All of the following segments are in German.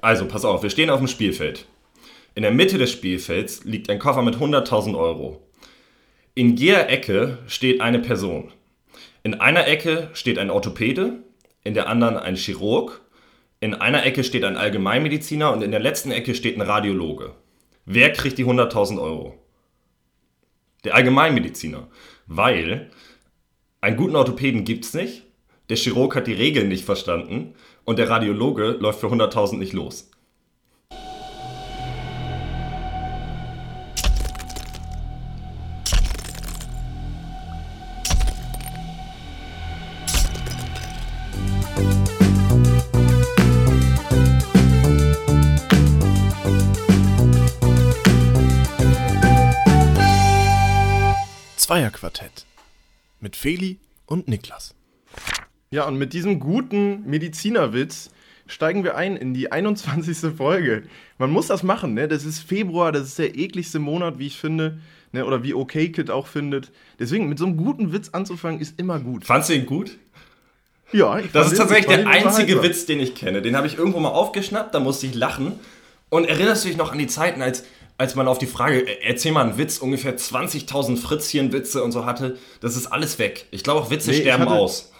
Also, pass auf, wir stehen auf dem Spielfeld. In der Mitte des Spielfelds liegt ein Koffer mit 100.000 Euro. In jeder Ecke steht eine Person. In einer Ecke steht ein Orthopäde, in der anderen ein Chirurg, in einer Ecke steht ein Allgemeinmediziner und in der letzten Ecke steht ein Radiologe. Wer kriegt die 100.000 Euro? Der Allgemeinmediziner. Weil einen guten Orthopäden gibt es nicht, der Chirurg hat die Regeln nicht verstanden und der Radiologe läuft für 100.000 nicht los. Zweierquartett mit Feli und Niklas. Ja, und mit diesem guten Medizinerwitz steigen wir ein in die 21. Folge. Man muss das machen, ne? Das ist Februar, das ist der ekligste Monat, wie ich finde. Ne? Oder wie OK Kid auch findet. Deswegen, mit so einem guten Witz anzufangen, ist immer gut. Fandst du ihn gut? Ja, ich Das ist tatsächlich der einzige. Witz, den ich kenne. Den habe ich irgendwo mal aufgeschnappt, da musste ich lachen. Und erinnerst du dich noch an die Zeiten, als, als man auf die Frage, äh, erzähl mal einen Witz, ungefähr 20.000 Fritzchen-Witze und so hatte? Das ist alles weg. Ich glaube auch Witze Nee, sterben hatte- aus.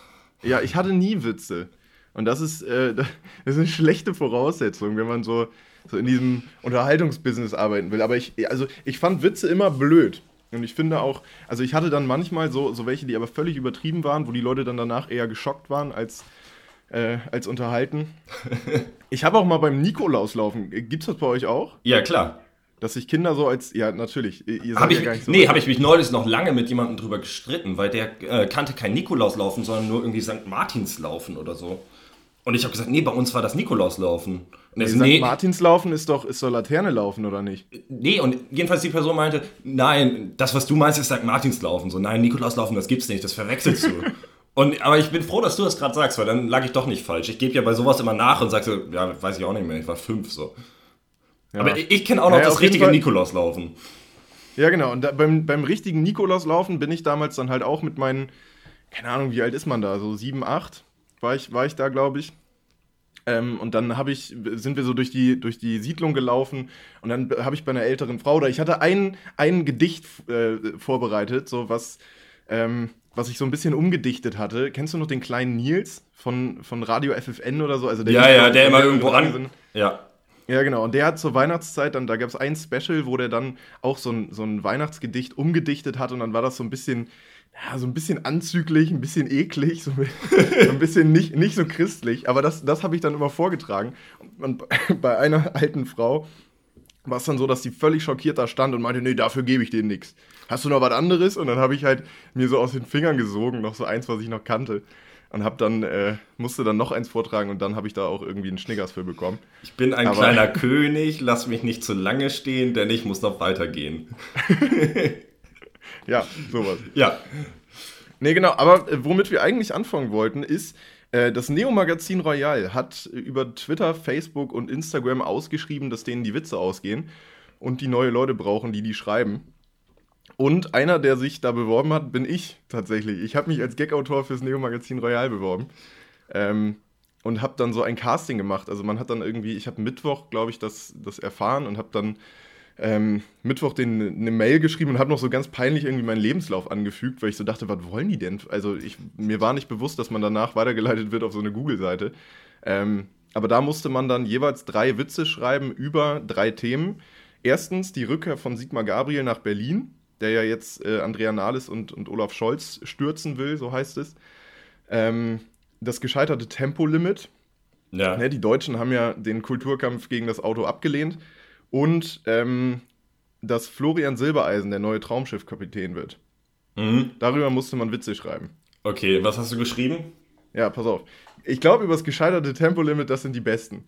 Ja, ich hatte nie Witze. Und das ist, äh, das ist eine schlechte Voraussetzung, wenn man so, so in diesem Unterhaltungsbusiness arbeiten will. Aber ich, also ich fand Witze immer blöd. Und ich finde auch, also ich hatte dann manchmal so, so welche, die aber völlig übertrieben waren, wo die Leute dann danach eher geschockt waren als, äh, als unterhalten. Ich habe auch mal beim Nikolauslaufen, gibt's das bei euch auch? Ja, klar. Dass sich Kinder so als, ja natürlich, ihr seid Hab ja ich, gar nicht so nee, habe ich mich neulich noch lange mit jemandem drüber gestritten, weil der äh, kannte kein Nikolauslaufen, sondern nur irgendwie St. Martinslaufen oder so. Und ich habe gesagt, nee, bei uns war das Nikolauslaufen. Und er so, St. nee, Martinslaufen ist doch, ist doch Laterne laufen, oder nicht? nee, und jedenfalls die Person meinte, nein, das, was du meinst, ist St. Martinslaufen. So, nein, Nikolauslaufen, das gibt's nicht, das verwechselst du. und, aber ich bin froh, dass du das gerade sagst, weil dann lag ich doch nicht falsch. Ich gebe ja bei sowas immer nach und sag so, ja, weiß ich auch nicht mehr, ich war fünf so. Ja. Aber ich, ich kenne auch noch Naja, das richtige Fall- Nikolauslaufen. Ja, genau. Und da, beim, beim richtigen Nikolauslaufen bin ich damals dann halt auch mit meinen, keine Ahnung, wie alt ist man da? So sieben, acht war ich, war ich da, glaube ich. Ähm, und dann hab ich, sind wir so durch die, durch die Siedlung gelaufen und dann habe ich bei einer älteren Frau, oder ich hatte ein, ein Gedicht äh, vorbereitet, so was, ähm, was ich so ein bisschen umgedichtet hatte. Kennst du noch den kleinen Nils von, von Radio FFN oder so? Also der Ja, ja, der immer irgendwo an. Ja. Ja, genau. Und der hat zur Weihnachtszeit dann, da gab es ein Special, wo der dann auch so ein, so ein Weihnachtsgedicht umgedichtet hat und dann war das so ein bisschen, ja, so ein bisschen anzüglich, ein bisschen eklig, so, ein bisschen nicht, nicht so christlich. Aber das, das habe ich dann immer vorgetragen. Und bei einer alten Frau war es dann so, dass die völlig schockiert da stand und meinte, nee, dafür gebe ich dir nichts. Hast du noch was anderes? Und dann habe ich halt mir so aus den Fingern gesogen, noch so eins, was ich noch kannte. Und hab dann, äh, musste dann noch eins vortragen und dann habe ich da auch irgendwie einen Schnickers für bekommen. Ich bin ein Aber- kleiner König, lass mich nicht zu lange stehen, denn ich muss noch weitergehen. Ja, sowas. Ja, Nee, genau, aber äh, womit wir eigentlich anfangen wollten, ist, äh, das Neo-Magazin Royal hat über Twitter, Facebook und Instagram ausgeschrieben, dass denen die Witze ausgehen und die neue Leute brauchen, die die schreiben. Und einer, der sich da beworben hat, bin ich tatsächlich. Ich habe mich als Gag-Autor fürs Neo-Magazin Royal beworben. Ähm, und habe dann so ein Casting gemacht. Also man hat dann irgendwie, ich habe Mittwoch, glaube ich, das, das erfahren und habe dann ähm, Mittwoch den, eine Mail geschrieben und habe noch so ganz peinlich irgendwie meinen Lebenslauf angefügt, weil ich so dachte, was wollen die denn? Also ich, mir war nicht bewusst, dass man danach weitergeleitet wird auf so eine Google-Seite. Ähm, aber da musste man dann jeweils drei Witze schreiben über drei Themen. Erstens die Rückkehr von Sigmar Gabriel nach Berlin, der ja jetzt äh, Andrea Nahles und, und Olaf Scholz stürzen will, so heißt es. Ähm, das gescheiterte Tempolimit, ja. Ne, die Deutschen haben ja den Kulturkampf gegen das Auto abgelehnt und ähm, dass Florian Silbereisen der neue Traumschiffkapitän wird. Mhm. Darüber musste man Witze schreiben. Okay, was hast du geschrieben? Ja, pass auf. Ich glaube, über das gescheiterte Tempolimit, das sind die besten.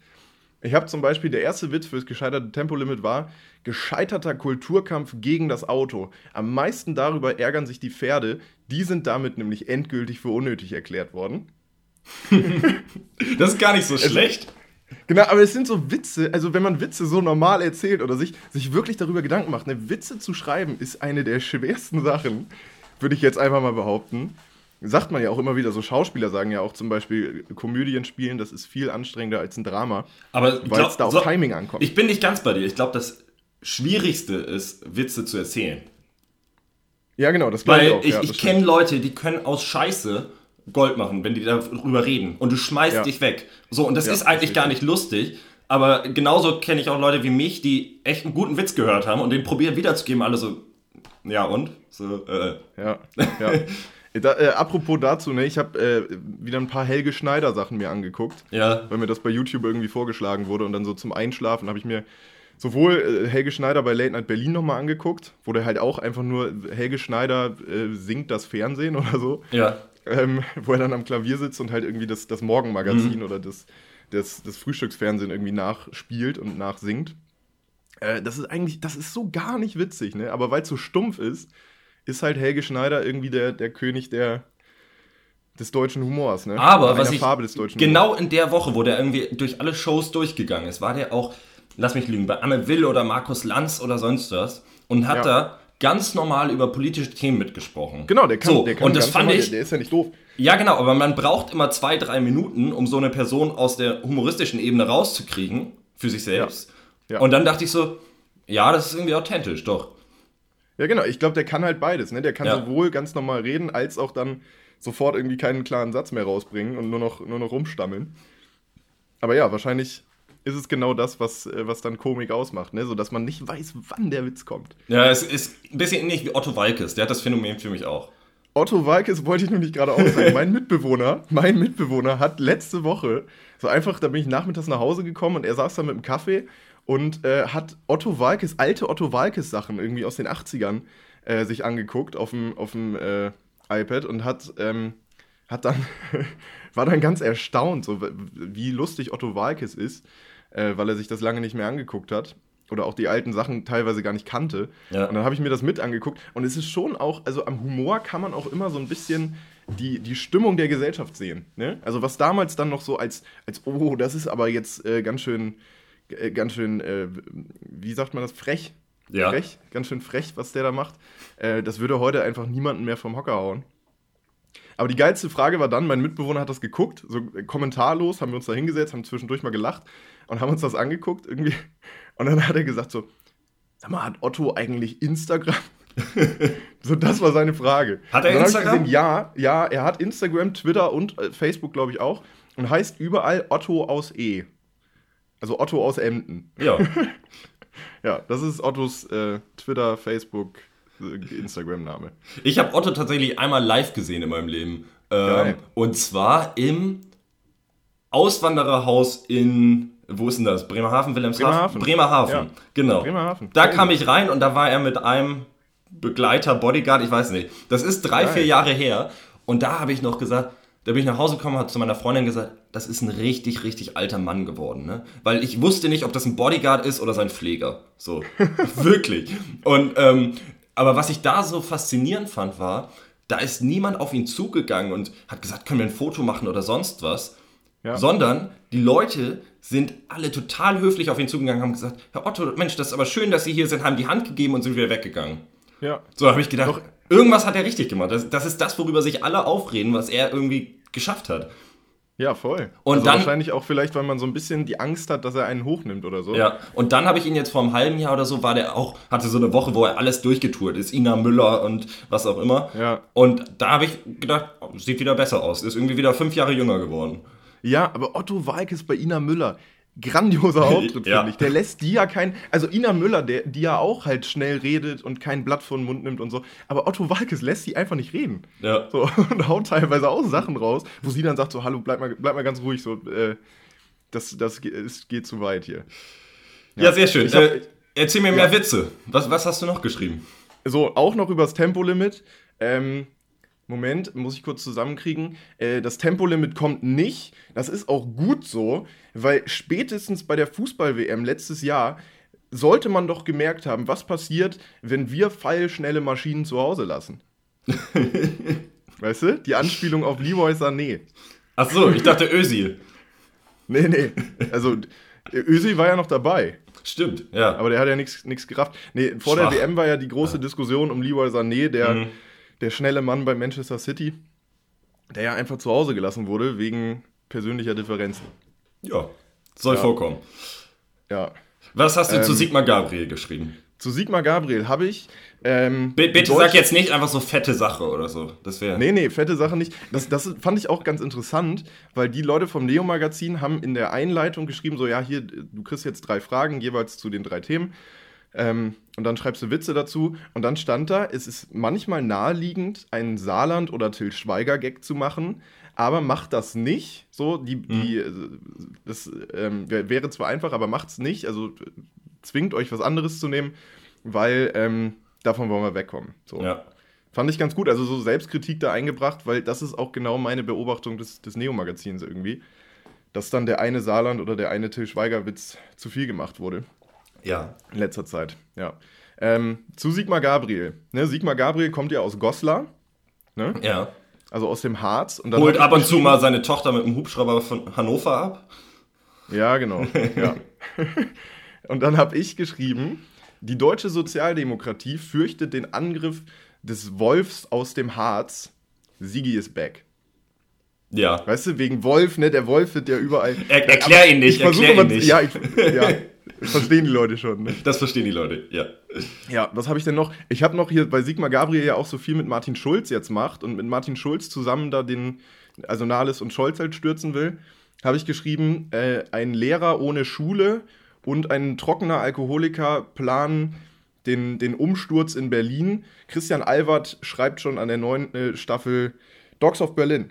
Ich habe zum Beispiel, der erste Witz für das gescheiterte Tempolimit war, gescheiterter Kulturkampf gegen das Auto. Am meisten darüber ärgern sich die Pferde, die sind damit nämlich endgültig für unnötig erklärt worden. Das ist gar nicht so schlecht. Genau, aber es sind so Witze, also wenn man Witze so normal erzählt oder sich, sich wirklich darüber Gedanken macht, ne, Witze zu schreiben ist eine der schwersten Sachen, würde ich jetzt einfach mal behaupten. Sagt man ja auch immer wieder, so Schauspieler sagen ja auch zum Beispiel, Komödien spielen, das ist viel anstrengender als ein Drama, Aber weil es da auf so, Timing ankommt. Ich bin nicht ganz bei dir. Ich glaube, das Schwierigste ist, Witze zu erzählen. ja, genau, das glaube Weil ich auch. ich, ja, ich kenne Leute, die können aus Scheiße Gold machen, wenn die darüber reden. Und du schmeißt Ja. dich weg. So, und das Ja, ist eigentlich das gar nicht lustig. Aber genauso kenne ich auch Leute wie mich, die echt einen guten Witz gehört haben und den probieren wiederzugeben. Alle so, ja und? So, äh, Ja, ja. Da, äh, apropos dazu, ne, ich habe äh, wieder ein paar Helge Schneider Sachen mir angeguckt, ja. weil mir das bei YouTube irgendwie vorgeschlagen wurde und dann so zum Einschlafen habe ich mir sowohl äh, Helge Schneider bei Late Night Berlin nochmal angeguckt, wo der halt auch einfach nur Helge Schneider äh, singt das Fernsehen oder so, Ja. ähm, wo er dann am Klavier sitzt und halt irgendwie das, das Morgenmagazin Mhm. oder das, das, das Frühstücksfernsehen irgendwie nachspielt und nachsingt. Äh, das ist eigentlich, das ist so gar nicht witzig, ne? Aber weil es so stumpf ist, ist halt Helge Schneider irgendwie der, der König der, des deutschen Humors, ne? Aber was ich genau in der Woche, wo der irgendwie durch alle Shows durchgegangen ist, war der auch, lass mich lügen, bei Anne Will oder Markus Lanz oder sonst was und hat Ja. da ganz normal über politische Themen mitgesprochen. Genau, der kann, so, der kann und das fand normal- ich, Der, der ist ja nicht doof. ja genau, aber man braucht immer zwei, drei Minuten, um so eine Person aus der humoristischen Ebene rauszukriegen für sich selbst. Ja. Und dann dachte ich so, ja, das ist irgendwie authentisch, doch. Ja, genau. Ich glaube, der kann halt beides, ne? Der kann Ja. sowohl ganz normal reden, als auch dann sofort irgendwie keinen klaren Satz mehr rausbringen und nur noch, nur noch rumstammeln. Aber ja, wahrscheinlich ist es genau das, was, äh, was dann Komik ausmacht, ne? So dass man nicht weiß, wann der Witz kommt. Ja, es ist ein bisschen ähnlich wie Otto Walkes, der hat das Phänomen für mich auch. Otto Walkes wollte ich nur nicht gerade aussagen. mein Mitbewohner, mein Mitbewohner hat letzte Woche so einfach, da bin ich nachmittags nach Hause gekommen und er saß da mit dem Kaffee und äh, hat Otto Walkes, alte Otto Walkes Sachen irgendwie aus den 80ern äh, sich angeguckt auf dem, auf dem äh, iPad und hat, ähm, hat dann, war dann ganz erstaunt, so, wie lustig Otto Walkes ist, äh, weil er sich das lange nicht mehr angeguckt hat. Oder auch die alten Sachen teilweise gar nicht kannte. Ja. Und dann habe ich mir das mit angeguckt. Und es ist schon auch, also am Humor kann man auch immer so ein bisschen die, die Stimmung der Gesellschaft sehen. Ne? Also was damals dann noch so als, als oh, das ist aber jetzt äh, ganz schön, ganz schön, äh, wie sagt man das, frech. Ja. Frech, ganz schön frech, was der da macht. Äh, das würde heute einfach niemanden mehr vom Hocker hauen. Aber die geilste Frage war dann, mein Mitbewohner hat das geguckt, so äh, kommentarlos, haben wir uns da hingesetzt, haben zwischendurch mal gelacht und haben uns das angeguckt irgendwie. Und dann hat er gesagt so, sag mal, hat Otto eigentlich Instagram? so, das war seine Frage. Hat er Instagram? Gesehen, ja, ja, er hat Instagram, Twitter und äh, Facebook, glaube ich, auch. Und heißt überall Otto aus E. Also Otto aus Emden. Ja. Ja, das ist Ottos äh, Twitter, Facebook, äh, Instagram-Name. Ich habe Otto tatsächlich einmal live gesehen in meinem Leben. Ähm, und zwar im Auswandererhaus in, wo ist denn das? Bremerhaven, Wilhelmshaven? Bremerhaven. Bremerhaven, Ja. genau. Bremerhaven. Da kam ich rein und da war er mit einem Begleiter, Bodyguard, ich weiß nicht. Das ist drei, Geil. vier Jahre her. Und da habe ich noch gesagt, da bin ich nach Hause gekommen, habe zu meiner Freundin gesagt, das ist ein richtig, richtig alter Mann geworden, ne? Weil ich wusste nicht, ob das ein Bodyguard ist oder sein Pfleger. So, wirklich. Und, ähm, aber was ich da so faszinierend fand, war, da ist niemand auf ihn zugegangen und hat gesagt, können wir ein Foto machen oder sonst was. Ja. Sondern die Leute sind alle total höflich auf ihn zugegangen und haben gesagt, Herr Otto, Mensch, das ist aber schön, dass Sie hier sind, haben die Hand gegeben und sind wieder weggegangen. Ja. So habe ich gedacht, Doch. irgendwas hat er richtig gemacht. Das, das ist das, worüber sich alle aufreden, was er irgendwie geschafft hat. Ja, voll. Und also dann- wahrscheinlich auch vielleicht, weil man so ein bisschen die Angst hat, dass er einen hochnimmt oder so. Ja, und dann habe ich ihn jetzt vor einem halben Jahr oder so, war der auch, hatte so eine Woche, wo er alles durchgetourt ist, Ina Müller und was auch immer. Ja. Und da habe ich gedacht, oh, sieht wieder besser aus, ist irgendwie wieder fünf Jahre jünger geworden. Ja, aber Otto Walkes bei Ina Müller. Grandioser Auftritt, Ja. finde ich. Der lässt die ja kein. Also Ina Müller, der, die ja auch halt schnell redet und kein Blatt vor den Mund nimmt und so. Aber Otto Walkes lässt die einfach nicht reden. Ja. So, und haut teilweise auch Sachen raus, wo sie dann sagt: so, hallo, bleib mal, bleib mal ganz ruhig, so, äh, das, das es geht zu weit hier. Ja, sehr schön. Hab- äh, erzähl mir mehr Witze. Was, was hast du noch geschrieben? So, auch noch übers Tempolimit. Ähm, Moment, muss ich kurz zusammenkriegen. Äh, das Tempolimit kommt nicht. Das ist auch gut so, weil spätestens bei der Fußball-WM letztes Jahr sollte man doch gemerkt haben, was passiert, wenn wir pfeilschnelle Maschinen zu Hause lassen. weißt du? Die Anspielung auf Leroy Sané. Ach so, ich dachte Özil. Nee, nee. Also, Özil war ja noch dabei. Stimmt, ja. Aber der hat ja nichts gerafft. Nee, vor Schwach. der WM war ja die große Diskussion um Leroy Sané, der, Mhm. Der schnelle Mann bei Manchester City. der ja einfach zu Hause gelassen wurde wegen persönlicher Differenzen. Ja, soll Ja. vorkommen. Ja. Was hast du Ähm, zu Sigmar Gabriel geschrieben? Zu Sigmar Gabriel habe ich. Ähm, bitte sag jetzt nicht einfach so fette Sache oder so. Das wäre. Nee, nee, fette Sache nicht. Das, das fand ich auch ganz interessant, weil die Leute vom Neo-Magazin haben in der Einleitung geschrieben, so, ja, hier, du kriegst jetzt drei Fragen, jeweils zu den drei Themen. Ähm, und dann schreibst du Witze dazu. Und dann stand da, es ist manchmal naheliegend, einen Saarland- oder Till Schweiger-Gag zu machen, aber macht das nicht. So, die, die, äh, das ähm, wär- wäre zwar einfach, aber macht's nicht. Also zwingt euch was anderes zu nehmen, weil ähm, davon wollen wir wegkommen. So. Ja. Fand ich ganz gut, also so Selbstkritik da eingebracht, weil das ist auch genau meine Beobachtung des, des Neo-Magazins irgendwie. Dass dann der eine Saarland oder der eine Till Schweiger-Witz zu viel gemacht wurde Ja. in letzter Zeit. Ja. Ähm, zu Sigmar Gabriel. Ne, Sigmar Gabriel kommt ja aus Goslar, ne? Ja. also aus dem Harz. Und Holt ab und zu mal seine Tochter mit dem Hubschrauber von Hannover ab. Ja, genau. ja. Und dann habe ich geschrieben, die deutsche Sozialdemokratie fürchtet den Angriff des Wolfs aus dem Harz. Sigi ist back. Ja. Weißt du, wegen Wolf, ne? Der Wolf wird ja überall. Er- erklär ihn nicht, Ich versuche erklär ihn mal, nicht. Ja, ich, ja, verstehen die Leute schon. Ne? Das verstehen die Leute, ja. Ja, was habe ich denn noch? Ich habe noch hier, weil Sigmar Gabriel ja auch so viel mit Martin Schulz jetzt macht und mit Martin Schulz zusammen da den, also Nahles und Scholz halt stürzen will, habe ich geschrieben, äh, ein Lehrer ohne Schule und ein trockener Alkoholiker planen den, den Umsturz in Berlin. Christian Albert schreibt schon an der neuen äh, Staffel Dogs of Berlin.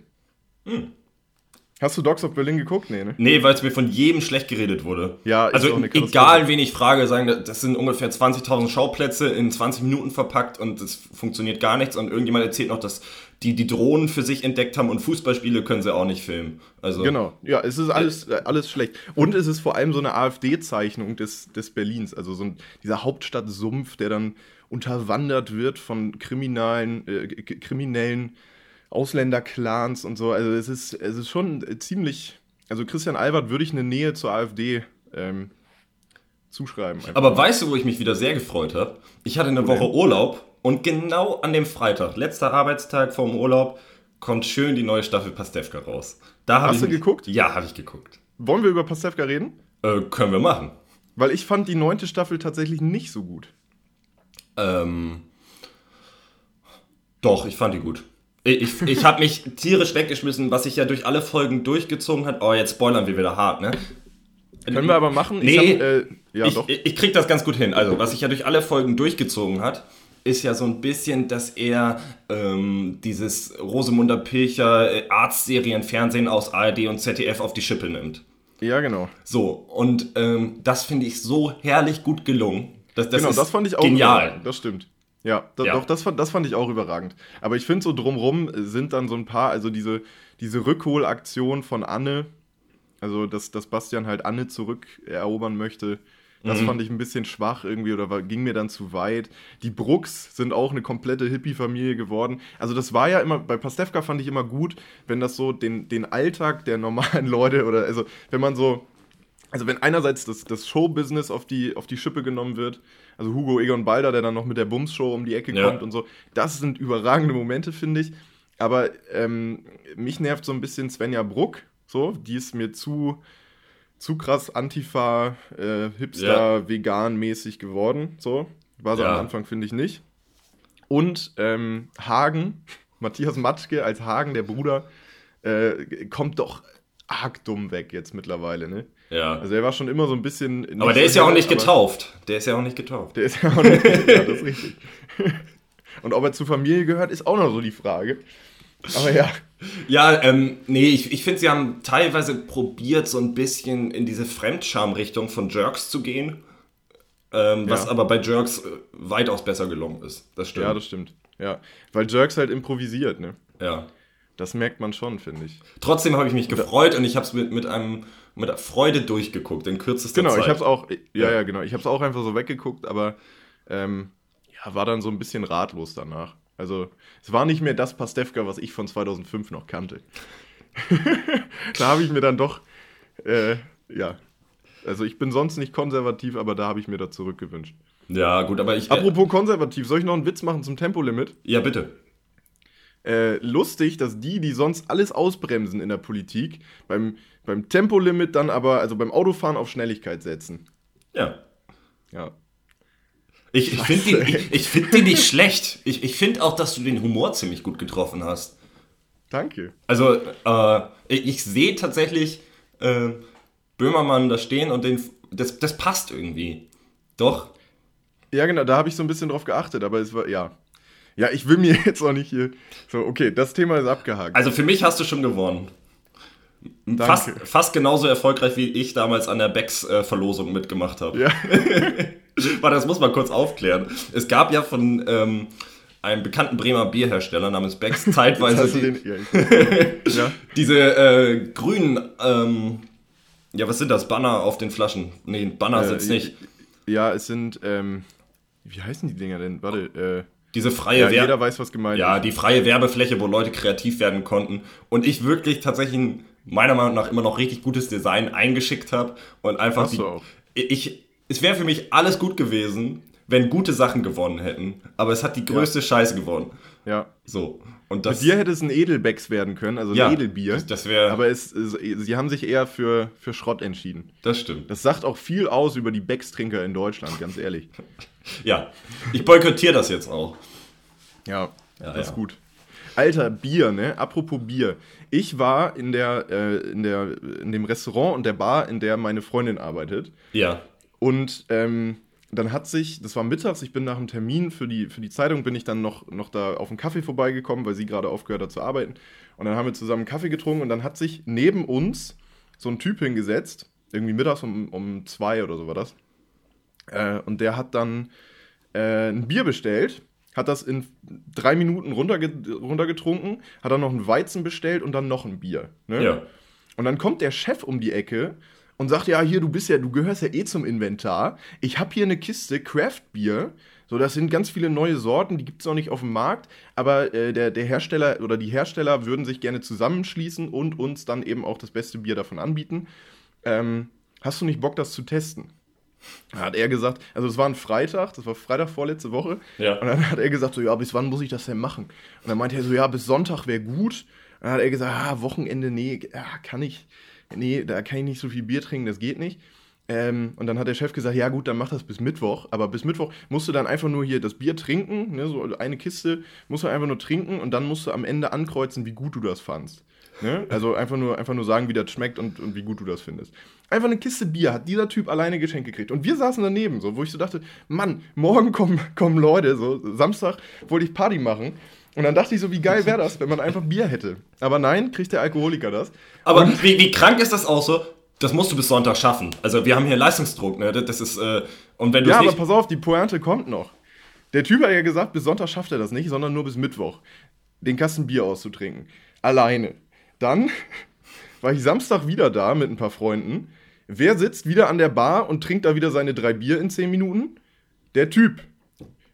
Hast du Dogs of Berlin geguckt? Nee, ne? Nee, weil es mir von jedem schlecht geredet wurde. Ja, ist also auch eine egal wen ich frage, sagen, das sind ungefähr 20.000 Schauplätze in 20 Minuten verpackt und es funktioniert gar nichts und irgendjemand erzählt noch, dass die die Drohnen für sich entdeckt haben und Fußballspiele können sie auch nicht filmen. Also Genau, ja, es ist alles, äh, alles schlecht. Und es ist vor allem so eine AfD-Zeichnung des, des Berlins, also so ein, dieser Hauptstadtsumpf, der dann unterwandert wird von kriminalen, äh, kriminellen Ausländerclans und so. Also es ist, es ist schon ziemlich, also Christian Albert würde ich eine Nähe zur AfD ähm, zuschreiben. einfach. Aber weißt du, wo ich mich wieder sehr gefreut habe? Ich hatte eine Woche Urlaub und genau an dem Freitag, letzter Arbeitstag vorm Urlaub, kommt schön die neue Staffel Pastewka raus. Da Hast du mich- geguckt? Ja, habe ich geguckt. Wollen wir über Pastewka reden? Äh, können wir machen. Weil ich fand die neunte Staffel tatsächlich nicht so gut. Ähm, doch, ich fand die gut. Ich, ich, habe mich tierisch weggeschmissen, was sich ja durch alle Folgen durchgezogen hat. Oh, jetzt spoilern wir wieder hart, ne? Können wir aber machen? Nee. Ich hab, äh, ja, ich, doch. ich, krieg das ganz gut hin. Also, was sich ja durch alle Folgen durchgezogen hat, ist ja so ein bisschen, dass er ähm, dieses Rosemunder Pilcher äh, Arztserien Fernsehen aus ARD und ZDF auf die Schippe nimmt. Ja, genau. So, und ähm, das finde ich so herrlich gut gelungen. Das, das genau, das fand ich auch genial. überragend. Das stimmt. Ja, da, Ja. doch, das fand, das fand ich auch überragend. Aber ich finde so drumrum sind dann so ein paar, also diese, diese Rückholaktion von Anne, also dass, dass Bastian halt Anne zurückerobern möchte, das Mhm. fand ich ein bisschen schwach irgendwie oder war, ging mir dann zu weit. Die Brooks sind auch eine komplette Hippie-Familie geworden. Also das war ja immer, bei Pastewka fand ich immer gut, wenn das so den, den Alltag der normalen Leute oder, also wenn man so, also wenn einerseits das, das Showbusiness auf die, auf die Schippe genommen wird, also Hugo Egon Balder, der dann noch mit der Bums-Show um die Ecke Ja. kommt und so, das sind überragende Momente, finde ich. Aber ähm, mich nervt so ein bisschen Svenja Bruck, so, die ist mir zu, zu krass Antifa, äh, Hipster, vegan-mäßig geworden, so. War sie Ja. am Anfang, finde ich nicht. Und ähm, Hagen, Matthias Matschke als Hagen, der Bruder, äh, kommt doch arg dumm weg jetzt mittlerweile, ne? Ja. Also er war schon immer so ein bisschen. aber der ist ja auch nicht getauft. Der ist ja auch nicht getauft. Der ist ja auch nicht. ja, das ist richtig. Und ob er zur Familie gehört, ist auch noch so die Frage. Aber ja, Ja, ähm, nee, ich, ich finde, sie haben teilweise probiert, so ein bisschen in diese Fremdscham-Richtung von Jerks zu gehen. Ähm, Was Ja. aber bei Jerks äh, weitaus besser gelungen ist. Das stimmt. ja, das stimmt. Ja, weil Jerks halt improvisiert, ne? ja. Das merkt man schon, finde ich. Trotzdem habe ich mich gefreut und ich habe es mit, mit, einem, mit Freude durchgeguckt in kürzester Genau, Zeit. ich hab's auch. Ja, Ja. genau. Ich hab's auch einfach so weggeguckt, aber ähm, ja, war dann so ein bisschen ratlos danach. Also, es war nicht mehr das Pastewka, was ich von 2005 noch kannte. da habe ich mir dann doch, äh, ja. Also, ich bin sonst nicht konservativ, aber da habe ich mir da zurückgewünscht. Ja, gut, aber ich. Äh, Apropos konservativ, soll ich noch einen Witz machen zum Tempolimit? ja, bitte. Äh, lustig, dass die, die sonst alles ausbremsen in der Politik, beim, beim Tempolimit dann aber, also beim Autofahren auf Schnelligkeit setzen. Ja. Ja. Ich, ich finde den, ich, ich find den nicht schlecht. Ich, ich finde auch, dass du den Humor ziemlich gut getroffen hast. Danke. Also, äh, ich, ich sehe tatsächlich äh, Böhmermann da stehen und den, das, das passt irgendwie. Doch. Ja, genau, da habe ich so ein bisschen drauf geachtet, aber es war, ja. Ja, ich will mir jetzt auch nicht hier. So, okay, das Thema ist abgehakt. Also für mich hast du schon gewonnen. Fast, Danke. fast genauso erfolgreich, wie ich damals an der Becks-Verlosung mitgemacht habe. Ja. Warte, das muss man kurz aufklären. Es gab ja von ähm, einem bekannten Bremer Bierhersteller namens Becks zeitweise du die, den, ja, diese äh, grünen, ähm, ja, was sind das? Banner auf den Flaschen. Nee, Banner Äh, sind's nicht. Ja, es sind, ähm, wie heißen die Dinger denn? Warte, Diese freie ja, jeder weiß, was gemeint Ja, ist. die freie Werbefläche, wo Leute kreativ werden konnten. Und ich wirklich tatsächlich ein, meiner Meinung nach immer noch richtig gutes Design eingeschickt habe. Und einfach die. Ich, es wäre für mich alles gut gewesen, wenn gute Sachen gewonnen hätten. Aber es hat die größte Scheiße gewonnen. Ja. So. Und das, Mit dir hätte es ein Edelbecks werden können, also Ja, ein Edelbier. das- das wär- Aber es, es, sie haben sich eher für, für Schrott entschieden. das stimmt. Das sagt auch viel aus über die Becks-Trinker in Deutschland, ganz ehrlich. Ja. Ich boykottiere das jetzt auch. Ja, Ja, das ist ja. gut. Alter, Bier, ne? Apropos Bier. Ich war in, der, äh, in, der, in dem Restaurant und der Bar, in der meine Freundin arbeitet. Ja. Und ähm, dann hat sich, das war mittags, ich bin nach einem Termin für die, für die Zeitung, bin ich dann noch, noch da auf einen Kaffee vorbeigekommen, weil sie gerade aufgehört hat zu arbeiten. Und dann haben wir zusammen Kaffee getrunken und dann hat sich neben uns so ein Typ hingesetzt, irgendwie mittags um, um zwei oder so war das. Äh, und der hat dann äh, ein Bier bestellt, hat das in drei Minuten runterge runtergetrunken, hat dann noch ein Weizen bestellt und dann noch ein Bier. Ne? Ja. Und dann kommt der Chef um die Ecke und sagt, ja, hier, du bist ja, du gehörst ja eh zum Inventar. Ich habe hier eine Kiste Craft Bier. So, das sind ganz viele neue Sorten, die gibt es noch nicht auf dem Markt, aber äh, der, der Hersteller oder die Hersteller würden sich gerne zusammenschließen und uns dann eben auch das beste Bier davon anbieten. Ähm, hast du nicht Bock, das zu testen? Hat er gesagt, also es war ein Freitag, das war Freitag vorletzte Woche. Ja. Und dann hat er gesagt, so, ja, bis wann muss ich das denn machen? Und dann meinte er so, ja, bis Sonntag wäre gut. Und dann hat er gesagt, ah, Wochenende, nee, ja, kann ich, nee, da kann ich nicht so viel Bier trinken, das geht nicht. Ähm, und dann hat der Chef gesagt, ja gut, dann mach das bis Mittwoch. Aber bis Mittwoch musst du dann einfach nur hier das Bier trinken, ne, so eine Kiste musst du einfach nur trinken und dann musst du am Ende ankreuzen, wie gut du das fandst. Ne? Also einfach nur, einfach nur sagen, wie das schmeckt und, und wie gut du das findest. Einfach eine Kiste Bier hat dieser Typ alleine geschenkt gekriegt. Und wir saßen daneben, so, wo ich so dachte, Mann, morgen kommen, kommen Leute, so Samstag wollte ich Party machen. Und dann dachte ich so, wie geil wäre das, wenn man einfach Bier hätte. Aber nein, kriegt der Alkoholiker das. Aber wie, wie krank ist das auch so? Das musst du bis Sonntag schaffen. Also wir haben hier Leistungsdruck, ne? Das ist, äh, und wenn du Ja, aber pass auf, die Pointe kommt noch. Der Typ hat ja gesagt, bis Sonntag schafft er das nicht, sondern nur bis Mittwoch. Den Kasten Bier auszutrinken. Alleine. Dann war ich Samstag wieder da mit ein paar Freunden. Wer sitzt wieder an der Bar und trinkt da wieder seine drei Bier in zehn Minuten? Der Typ.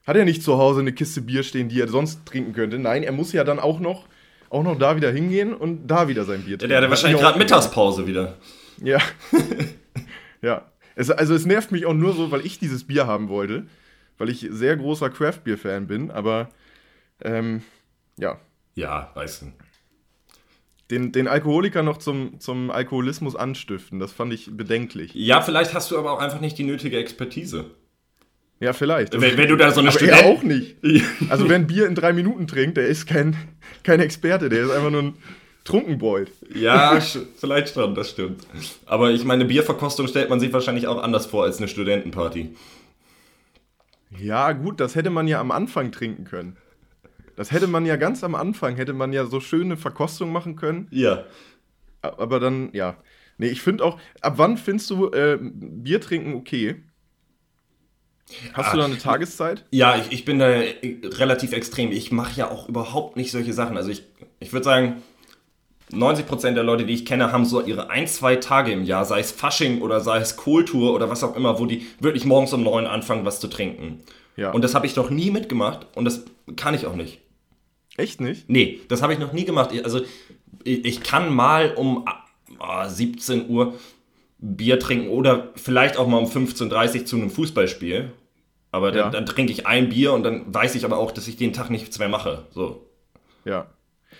Hat er nicht zu Hause eine Kiste Bier stehen, die er sonst trinken könnte? Nein, er muss ja dann auch noch, auch noch da wieder hingehen und da wieder sein Bier trinken. Der hatte wahrscheinlich Hat gerade Mittagspause wieder. ja. ja. Es, also es nervt mich auch nur so, weil ich dieses Bier haben wollte. Weil ich sehr großer Craft-Bier-Fan bin, aber ähm, ja. Ja, weißt du. Den, den Alkoholiker noch zum, zum Alkoholismus anstiften, das fand ich bedenklich. Ja, vielleicht hast du aber auch einfach nicht die nötige Expertise. Ja, vielleicht. Wenn, wenn du da so eine aber Student- er auch nicht. Also wer ein Bier in drei Minuten trinkt, der ist kein, kein Experte, der ist einfach nur ein Trunkenbold. Ja, vielleicht schon, das stimmt. Aber ich meine, Bierverkostung stellt man sich wahrscheinlich auch anders vor als eine Studentenparty. Ja, gut, das hätte man ja am Anfang trinken können. Das hätte man ja ganz am Anfang, hätte man ja so schöne Verkostung machen können. Ja. Aber dann, ja. Nee, ich finde auch, ab wann findest du äh, Bier trinken okay? Hast du Ah, da eine Tageszeit? Ja, ich, ich bin da relativ extrem. Ich mache ja auch überhaupt nicht solche Sachen. Also ich, ich würde sagen, 90% der Leute, die ich kenne, haben so ihre ein, zwei Tage im Jahr, sei es Fasching oder sei es Kohltour oder was auch immer, wo die wirklich morgens um neun anfangen, was zu trinken. Ja. Und das habe ich doch nie mitgemacht und das kann ich auch nicht. Echt nicht? Nee, das habe ich noch nie gemacht. Also ich, ich kann mal um ah, 17 Uhr Bier trinken oder vielleicht auch mal um 15.30 Uhr zu einem Fußballspiel. Aber dann, Ja. dann trinke ich ein Bier und dann weiß ich aber auch, dass ich den Tag nichts mehr mache. So. Ja.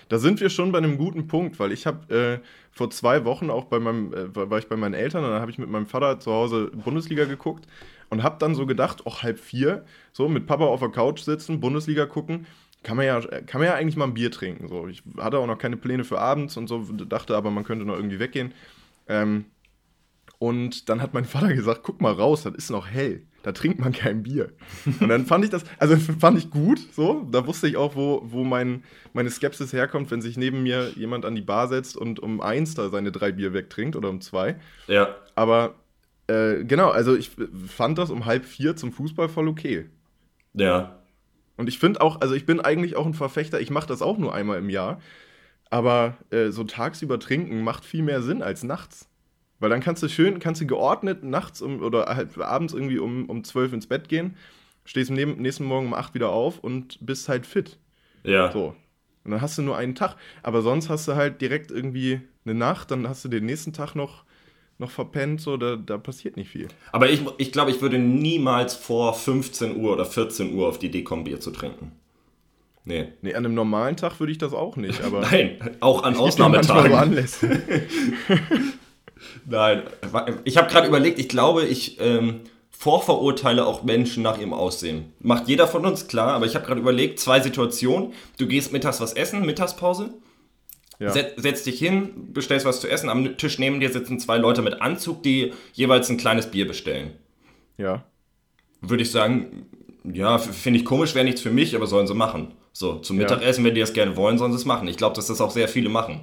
Da sind wir schon bei einem guten Punkt, weil ich habe äh, vor zwei Wochen auch bei meinem, äh, war ich bei meinen Eltern und dann habe ich mit meinem Vater zu Hause Bundesliga geguckt und habe dann so gedacht, auch halb vier, so mit Papa auf der Couch sitzen, Bundesliga gucken, kann man ja, kann man ja eigentlich mal ein Bier trinken. So. Ich hatte auch noch keine Pläne für abends und so, dachte aber, man könnte noch irgendwie weggehen. Ähm, und dann hat mein Vater gesagt, guck mal raus, das ist noch hell. Da trinkt man kein Bier. Und dann fand ich das, also fand ich gut, so. Da wusste ich auch, wo, wo mein, meine Skepsis herkommt, wenn sich neben mir jemand an die Bar setzt und um eins da seine drei Bier wegtrinkt oder um zwei. Ja. Aber äh, genau, also ich fand das um halb vier zum Fußball voll okay. Ja. Und ich finde auch, also ich bin eigentlich auch ein Verfechter, ich mache das auch nur einmal im Jahr. Aber äh, so tagsüber trinken macht viel mehr Sinn als nachts. Weil dann kannst du schön, kannst du geordnet nachts um, oder halt abends irgendwie um, um 12 ins Bett gehen, stehst am nächsten Morgen um 8 wieder auf und bist halt fit. Ja. So. Und dann hast du nur einen Tag. Aber sonst hast du halt direkt irgendwie eine Nacht, dann hast du den nächsten Tag noch, noch verpennt, so, da, da passiert nicht viel. Aber ich, ich glaube, ich würde niemals vor 15 Uhr oder 14 Uhr auf die Idee kommen, Bier zu trinken. Nee. Nee, an einem normalen Tag würde ich das auch nicht, aber. Nein, auch an manchmal so Ausnahmetagen. Anlässe. Nein, ich habe gerade überlegt, ich glaube, ich ähm, vorverurteile auch Menschen nach ihrem Aussehen. Macht jeder von uns, klar, aber ich habe gerade überlegt, zwei Situationen. Du gehst mittags was essen, Mittagspause, Ja. set, setzt dich hin, bestellst was zu essen, am Tisch neben dir sitzen zwei Leute mit Anzug, die jeweils ein kleines Bier bestellen. ja. Würde ich sagen, ja, finde ich komisch, wäre nichts für mich, aber sollen sie machen. So, zum Ja. Mittagessen, wenn die das gerne wollen, sollen sie es machen. Ich glaube, dass das auch sehr viele machen.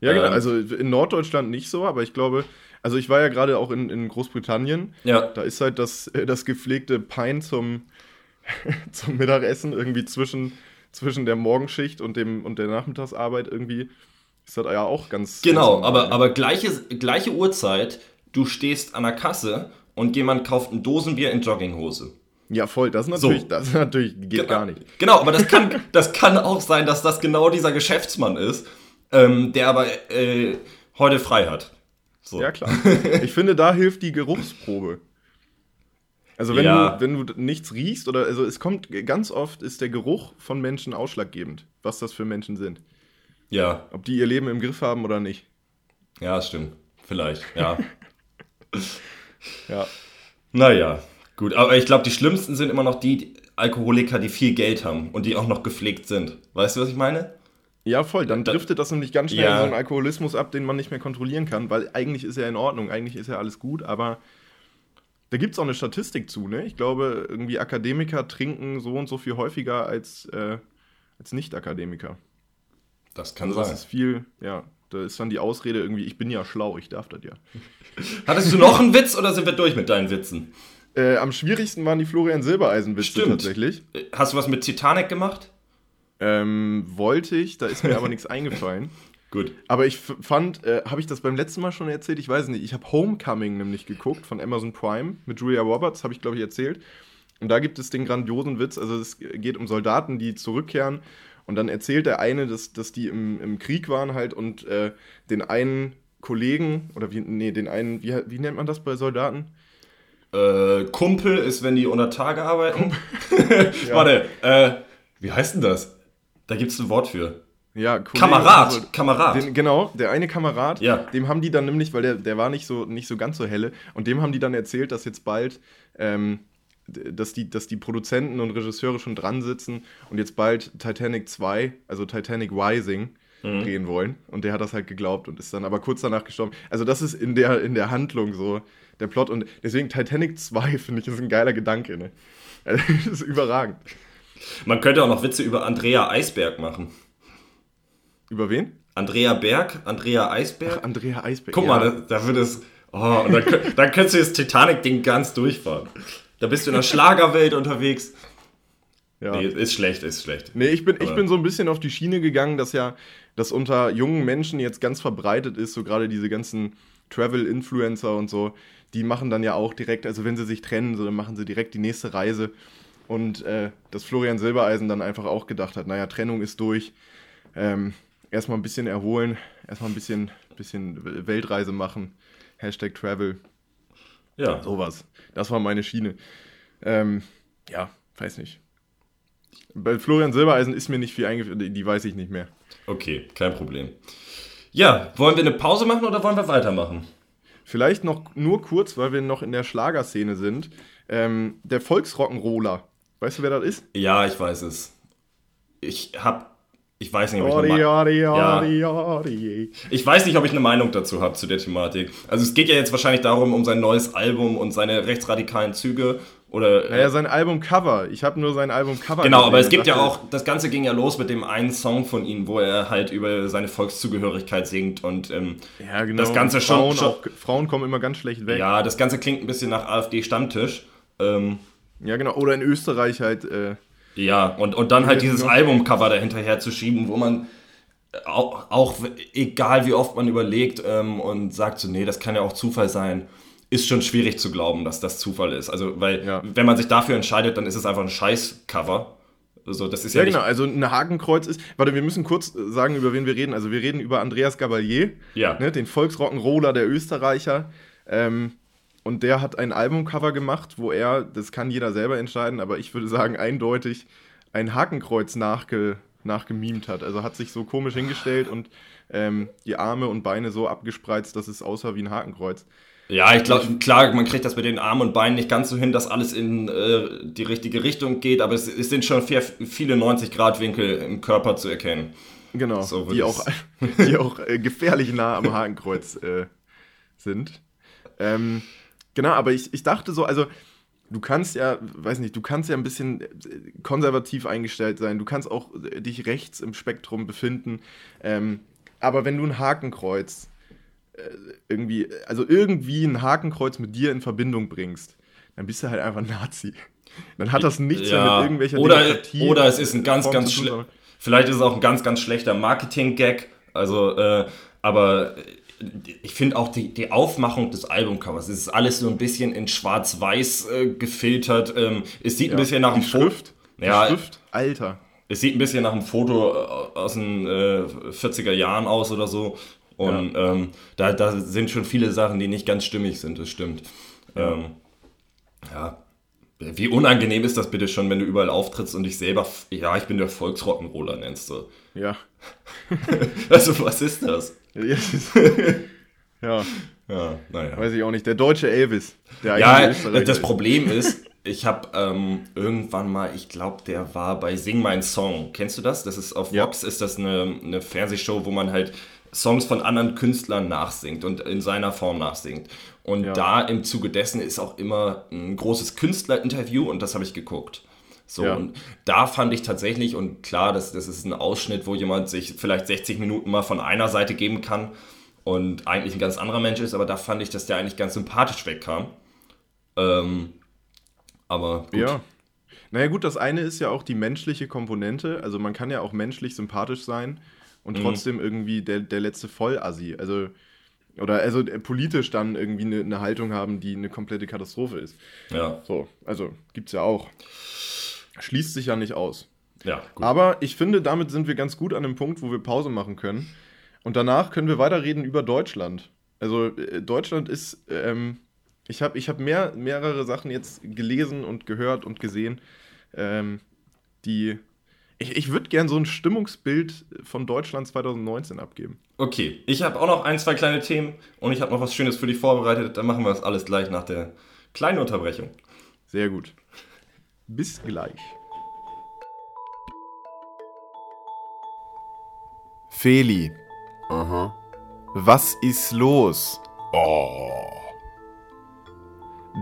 Ja, genau. Ähm. Also in Norddeutschland nicht so, aber ich glaube, also ich war ja gerade auch in, in Großbritannien. Ja. Da ist halt das, äh, das gepflegte Pein zum, zum Mittagessen irgendwie zwischen, zwischen der Morgenschicht und, dem, und der Nachmittagsarbeit irgendwie. Ist das ja auch ganz. Genau, ganz aber, aber gleiche, gleiche Uhrzeit, du stehst an der Kasse und jemand kauft ein Dosenbier in Jogginghose. Ja, voll. Das ist natürlich, So. das natürlich geht Genau. gar nicht. Genau, aber das kann, das kann auch sein, dass das genau dieser Geschäftsmann ist, ähm, der aber äh, heute frei hat. So. Ja, klar. Ich finde, da hilft die Geruchsprobe. Also wenn, Ja. du, wenn du nichts riechst oder also es kommt ganz oft ist der Geruch von Menschen ausschlaggebend, was das für Menschen sind. Ja, Ob die ihr Leben im Griff haben oder nicht. ja, stimmt. Vielleicht, ja. Ja. naja, gut. Aber ich glaube, die schlimmsten sind immer noch die Alkoholiker, die viel Geld haben und die auch noch gepflegt sind. Weißt du, was ich meine? Ja, voll. Dann Da- driftet das nämlich ganz schnell Ja. in so einen Alkoholismus ab, den man nicht mehr kontrollieren kann, weil eigentlich ist ja in Ordnung, eigentlich ist ja alles gut, aber da gibt es auch eine Statistik zu, ne? Ich glaube, irgendwie Akademiker trinken so und so viel häufiger als, äh, als Nicht-Akademiker. Das kann Also das sein. ist viel, ja, da ist dann die Ausrede irgendwie, ich bin ja schlau, ich darf das ja. Hattest du noch einen Witz oder sind wir durch mit deinen Witzen? Äh, am schwierigsten waren die Florian Silbereisen-Witze tatsächlich. Äh, Hast du was mit Titanic gemacht? Ähm, wollte ich, da ist mir aber nichts eingefallen. Gut. Aber ich fand, äh, habe ich das beim letzten Mal schon erzählt? Ich weiß nicht. Ich habe Homecoming nämlich geguckt von Amazon Prime mit Julia Roberts, habe ich glaube ich erzählt. Und da gibt es den grandiosen Witz. Also es geht um Soldaten, die zurückkehren. Und dann erzählt der eine, dass, dass die im, im Krieg waren halt und äh, den einen Kollegen, oder wie, nee, den einen, wie, wie nennt man das bei Soldaten? Äh, Kumpel ist, wenn die unter Tage arbeiten. Warte, äh, wie heißt denn das? Da gibt es ein Wort für. Ja, Kollege, Kamerad. also- Kamerad. Den, genau, der eine Kamerad, Ja. dem haben die dann nämlich, weil der, der war nicht so, nicht so ganz so helle, und dem haben die dann erzählt, dass jetzt bald, ähm, dass, die, dass die Produzenten und Regisseure schon dran sitzen und jetzt bald Titanic 2, also Titanic Rising, Mhm. drehen wollen. Und der hat das halt geglaubt und ist dann aber kurz danach gestorben. Also das ist in der, in der Handlung so der Plot. Und deswegen Titanic 2, finde ich, ist ein geiler Gedanke. Ne? Das ist überragend. Man könnte auch noch Witze über Andrea Eisberg machen. Über wen? Andrea Berg, Andrea Eisberg. Andrea Eisberg. Guck mal, da, da wird es. Oh, und dann, dann könntest du das Titanic-Ding ganz durchfahren. Da bist du in der Schlagerwelt unterwegs. ja. Nee, ist schlecht, ist schlecht. Nee, ich bin, ich bin so ein bisschen auf die Schiene gegangen, dass ja das unter jungen Menschen jetzt ganz verbreitet ist, so gerade diese ganzen Travel-Influencer und so, die machen dann ja auch direkt, also wenn sie sich trennen, so, dann machen sie direkt die nächste Reise. Und äh, dass Florian Silbereisen dann einfach auch gedacht hat, naja, Trennung ist durch, ähm, erstmal ein bisschen erholen, erstmal ein bisschen, bisschen Weltreise machen, Hashtag Travel, Ja. sowas. Das war meine Schiene. Ähm, ja, weiß nicht. Bei Florian Silbereisen ist mir nicht viel eingefallen, die weiß ich nicht mehr. Okay, kein Problem. Ja, wollen wir eine Pause machen oder wollen wir weitermachen? Vielleicht noch nur kurz, weil wir noch in der Schlagerszene sind. Ähm, der Volksrock'n'Roller. Weißt du, wer das ist? Ja, ich weiß es. Ich hab. Ich weiß nicht, ob ich eine, ori, Ja. ori, ori. ich weiß nicht, ob ich eine Meinung dazu habe zu der Thematik. Also es geht ja jetzt wahrscheinlich darum, um sein neues Album und seine rechtsradikalen Züge. Oder. Naja, sein Album-Cover. Ich habe nur sein Album-Cover Genau, aber es gibt ja auch, das Ganze ging ja los mit dem einen Song von ihm, wo er halt über seine Volkszugehörigkeit singt und ähm, Ja, genau. das Ganze schon- Frauen, schon- auch, Frauen kommen immer ganz schlecht weg. ja, das Ganze klingt ein bisschen nach AfD-Stammtisch. Ähm, Ja, genau. Oder in Österreich halt. Äh, ja, und, und dann halt dieses noch- Albumcover dahinterher zu schieben, wo man auch, auch egal wie oft man überlegt ähm, und sagt so, nee, das kann ja auch Zufall sein, ist schon schwierig zu glauben, dass das Zufall ist. Also, weil Ja. wenn man sich dafür entscheidet, dann ist es einfach ein Scheiß-Cover. Also, das ist ja, Ja, genau, also ein Hakenkreuz ist. Warte, wir müssen kurz äh, sagen, über wen wir reden. Also wir reden über Andreas Gabalier, Ja. ne, den Volksrock'n'Roller der Österreicher. Ähm, und der hat ein Albumcover gemacht, wo er, das kann jeder selber entscheiden, aber ich würde sagen, eindeutig ein Hakenkreuz nachge, nachgemimt hat. Also hat sich so komisch hingestellt und ähm, die Arme und Beine so abgespreizt, dass es aussah wie ein Hakenkreuz. Ja, ich glaube, klar, man kriegt das mit den Armen und Beinen nicht ganz so hin, dass alles in äh, die richtige Richtung geht, aber es, es sind schon viel, viele 90-Grad-Winkel im Körper zu erkennen. Genau, So die auch, die auch äh, gefährlich nah am Hakenkreuz äh, sind. Ähm, genau, aber ich, ich dachte so, also du kannst ja, weiß nicht, du kannst ja ein bisschen äh, konservativ eingestellt sein, du kannst auch äh, dich rechts im Spektrum befinden, ähm, aber wenn du ein Hakenkreuz äh, irgendwie, also irgendwie ein Hakenkreuz mit dir in Verbindung bringst, dann bist du halt einfach ein Nazi. Dann hat das nichts mehr mit irgendwelcher oder, Demokratie oder es ist ein ganz, ganz zu tun, schle- sondern- Vielleicht ist es auch ein ganz, ganz schlechter Marketing-Gag. Also, äh, aber ich finde auch die, die Aufmachung des Albumcovers, es ist alles so ein bisschen in schwarz-weiß äh, gefiltert. Ähm, es sieht ein bisschen nach einem. Schrift, Ja, Schrift, Alter. es sieht ein bisschen nach einem Foto äh, aus den äh, 40er Jahren aus oder so. Und ähm, da, da sind schon viele Sachen, die nicht ganz stimmig sind, das stimmt. Ja. Ähm, ja. Wie unangenehm ist das bitte schon, wenn du überall auftrittst und dich selber, ja, ich bin der Volksrock'n'Roller nennst du. Ja. Also, was ist das? ja, Ja, naja. weiß ich auch nicht. Der deutsche Elvis. Der Ja, das. Problem ist, ich habe ähm, irgendwann mal, ich glaube, der war bei Sing Mein Song. Kennst du das? Das ist auf Ja. Vox ist das eine, eine Fernsehshow, wo man halt Songs von anderen Künstlern nachsingt und in seiner Form nachsingt. Und Ja. da im Zuge dessen ist auch immer ein großes Künstlerinterview und das habe ich geguckt. So, Ja. und da fand ich tatsächlich, und klar, das, das ist ein Ausschnitt, wo jemand sich vielleicht 60 Minuten mal von einer Seite geben kann und eigentlich ein ganz anderer Mensch ist, aber da fand ich, dass der eigentlich ganz sympathisch wegkam. Ähm, aber gut. Ja. Naja, gut, das eine ist ja auch die menschliche Komponente. Also, man kann ja auch menschlich sympathisch sein Mhm. und trotzdem irgendwie der, der letzte Vollassi. Also, oder also äh, politisch dann irgendwie eine, eine Haltung haben, die eine komplette Katastrophe ist. Ja, So, also gibt's ja auch. Schließt sich ja nicht aus. ja, gut. Aber ich finde, damit sind wir ganz gut an dem Punkt, wo wir Pause machen können. Und danach können wir weiterreden über Deutschland. Also äh, Deutschland ist, ähm, ich habe ich hab mehr, mehrere Sachen jetzt gelesen und gehört und gesehen, ähm, die, ich, ich würde gern so ein Stimmungsbild von Deutschland 2019 abgeben. Okay, ich habe auch noch ein, zwei kleine Themen und ich habe noch was Schönes für dich vorbereitet. Dann machen wir das alles gleich nach der kleinen Unterbrechung. Sehr gut. Bis gleich. Feli, Aha. was ist los? Oh.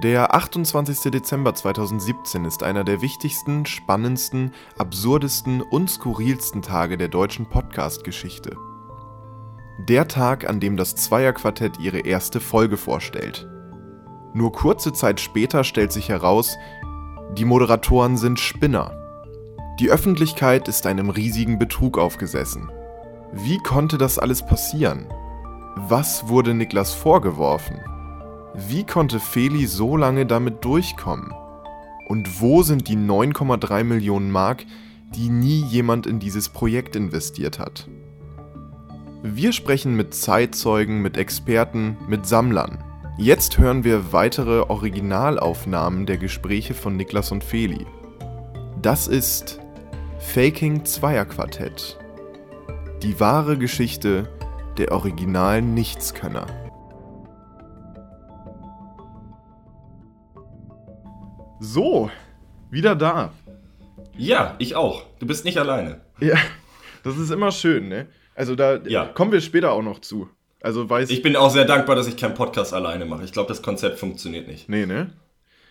Der 28. Dezember 2017 ist einer der wichtigsten, spannendsten, absurdesten und skurrilsten Tage der deutschen Podcast-Geschichte. Der Tag, an dem das Zweierquartett ihre erste Folge vorstellt. Nur kurze Zeit später stellt sich heraus, die Moderatoren sind Spinner. Die Öffentlichkeit ist einem riesigen Betrug aufgesessen. Wie konnte das alles passieren? Was wurde Niklas vorgeworfen? Wie konnte Feli so lange damit durchkommen? Und wo sind die 9,3 Millionen Mark, die nie jemand in dieses Projekt investiert hat? Wir sprechen mit Zeitzeugen, mit Experten, mit Sammlern. Jetzt hören wir weitere Originalaufnahmen der Gespräche von Niklas und Feli. Das ist Faking Zweierquartett. Die wahre Geschichte der originalen Nichtskönner. So, wieder da. Ja, ich auch. Du bist nicht alleine. Ja, das ist immer schön, ne? Also da Ja. kommen wir später auch noch zu. Also weiß Ich bin auch sehr dankbar, dass ich keinen Podcast alleine mache. Ich glaube, das Konzept funktioniert nicht. Nee, ne?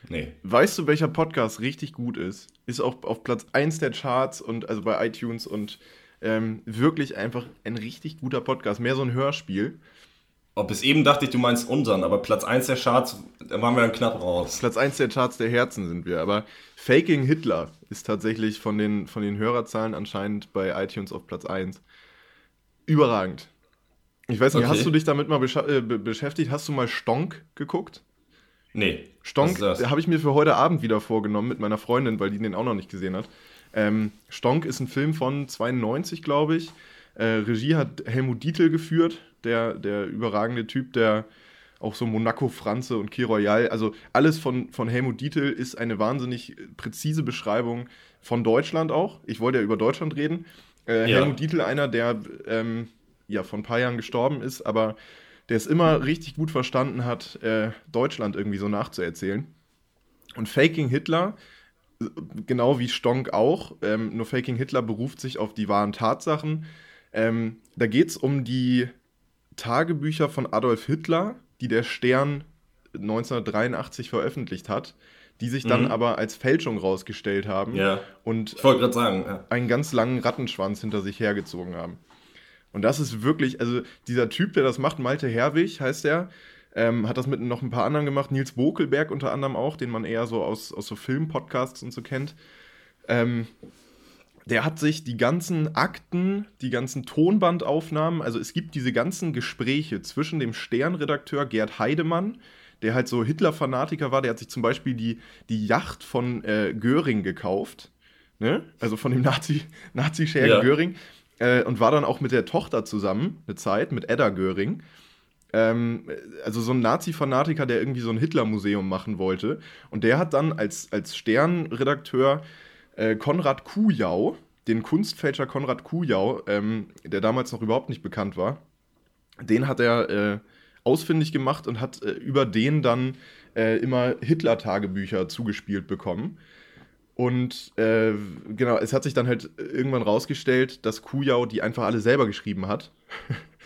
Nee. Weißt du, welcher Podcast richtig gut ist? Ist auch auf Platz 1 der Charts und also bei iTunes und ähm, wirklich einfach ein richtig guter Podcast. Mehr so ein Hörspiel. Oh, bis eben dachte ich, du meinst unseren, aber Platz 1 der Charts, da waren wir dann knapp raus. Platz 1 der Charts der Herzen sind wir. Aber Faking Hitler ist tatsächlich von den, von den Hörerzahlen anscheinend bei iTunes auf Platz 1. Überragend. Ich weiß nicht, Okay. hast du dich damit mal äh, be beschäftigt? Hast du mal Stonk geguckt? Nee. Stonk habe ich mir für heute Abend wieder vorgenommen mit meiner Freundin, weil die den auch noch nicht gesehen hat. Ähm, Stonk ist ein Film von 92, glaube ich. Äh, Regie hat Helmut Dietl geführt, der, der überragende Typ, der auch so Monaco Franze und Key Royal, also alles von, von Helmut Dietl ist eine wahnsinnig präzise Beschreibung von Deutschland auch. Ich wollte ja über Deutschland reden. Äh, Ja. Helmut Dietl, einer, der ähm, ja vor ein paar Jahren gestorben ist, aber der es immer richtig gut verstanden hat, äh, Deutschland irgendwie so nachzuerzählen. Und Faking Hitler, genau wie Stonk auch, ähm, nur Faking Hitler beruft sich auf die wahren Tatsachen. Ähm, da geht es um die Tagebücher von Adolf Hitler, die der Stern 1983 veröffentlicht hat, die sich dann Mhm. aber als Fälschung rausgestellt haben Ja. und Ich sagen, ja. einen ganz langen Rattenschwanz hinter sich hergezogen haben. Und das ist wirklich, also dieser Typ, der das macht, Malte Herwig heißt er, ähm, hat das mit noch ein paar anderen gemacht, Nils Bokelberg unter anderem auch, den man eher so aus, aus so Filmpodcasts und so kennt. Ähm, der hat sich die ganzen Akten, die ganzen Tonbandaufnahmen, also es gibt diese ganzen Gespräche zwischen dem Sternredakteur Gerd Heidemann, der halt so Hitler-Fanatiker war, der hat sich zum Beispiel die, die Yacht von äh, Göring gekauft, ne? also von dem Nazi, Nazi-Schergen Ja. Göring, äh, und war dann auch mit der Tochter zusammen, eine Zeit, mit Edda Göring. Ähm, also so ein Nazi-Fanatiker, der irgendwie so ein Hitler-Museum machen wollte. Und der hat dann als, als Sternredakteur äh, Konrad Kujau, den Kunstfälscher Konrad Kujau, ähm, der damals noch überhaupt nicht bekannt war, den hat er äh, ausfindig gemacht und hat äh, über den dann äh, immer Hitler-Tagebücher zugespielt bekommen. Und äh, genau, es hat sich dann halt irgendwann rausgestellt, dass Kujau die einfach alle selber geschrieben hat.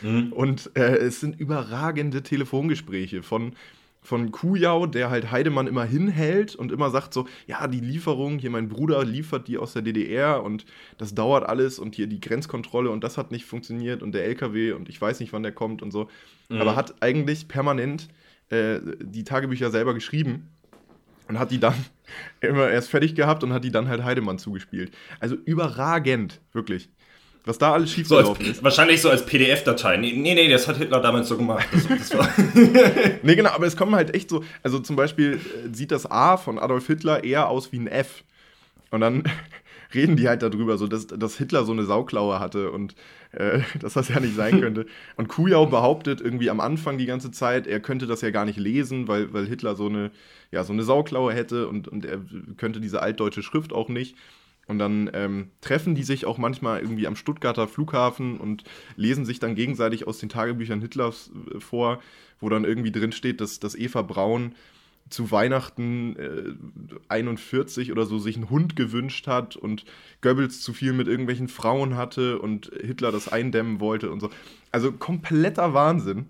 Mhm. Und äh, es sind überragende Telefongespräche von, von Kujau, der halt Heidemann immer hinhält und immer sagt so, ja, die Lieferung, hier mein Bruder liefert die aus der DDR und das dauert alles und hier die Grenzkontrolle und das hat nicht funktioniert und der LKW und ich weiß nicht, wann der kommt und so. Aber hat eigentlich permanent äh, die Tagebücher selber geschrieben und hat die dann immer erst fertig gehabt und hat die dann halt Heidemann zugespielt. Also überragend, wirklich. Was da alles So schiefgelaufen als, ist. wahrscheinlich so als PDF-Datei. Nee, nee, nee, das hat Hitler damals so gemacht. Das, das Nee, genau, aber es kommen halt echt so, also zum Beispiel äh, sieht das A von Adolf Hitler eher aus wie ein F. Und dann reden die halt darüber, so dass, dass Hitler so eine Sauklaue hatte und äh, dass das ja nicht sein könnte. Und Kujau behauptet irgendwie am Anfang die ganze Zeit, er könnte das ja gar nicht lesen, weil, weil Hitler so eine, ja, so eine Sauklaue hätte und, und er könnte diese altdeutsche Schrift auch nicht. Und dann ähm, treffen die sich auch manchmal irgendwie am Stuttgarter Flughafen und lesen sich dann gegenseitig aus den Tagebüchern Hitlers äh, vor, wo dann irgendwie drin steht, dass, dass Eva Braun zu Weihnachten äh, 41 oder so sich einen Hund gewünscht hat und Goebbels zu viel mit irgendwelchen Frauen hatte und Hitler das eindämmen wollte und so. Also kompletter Wahnsinn.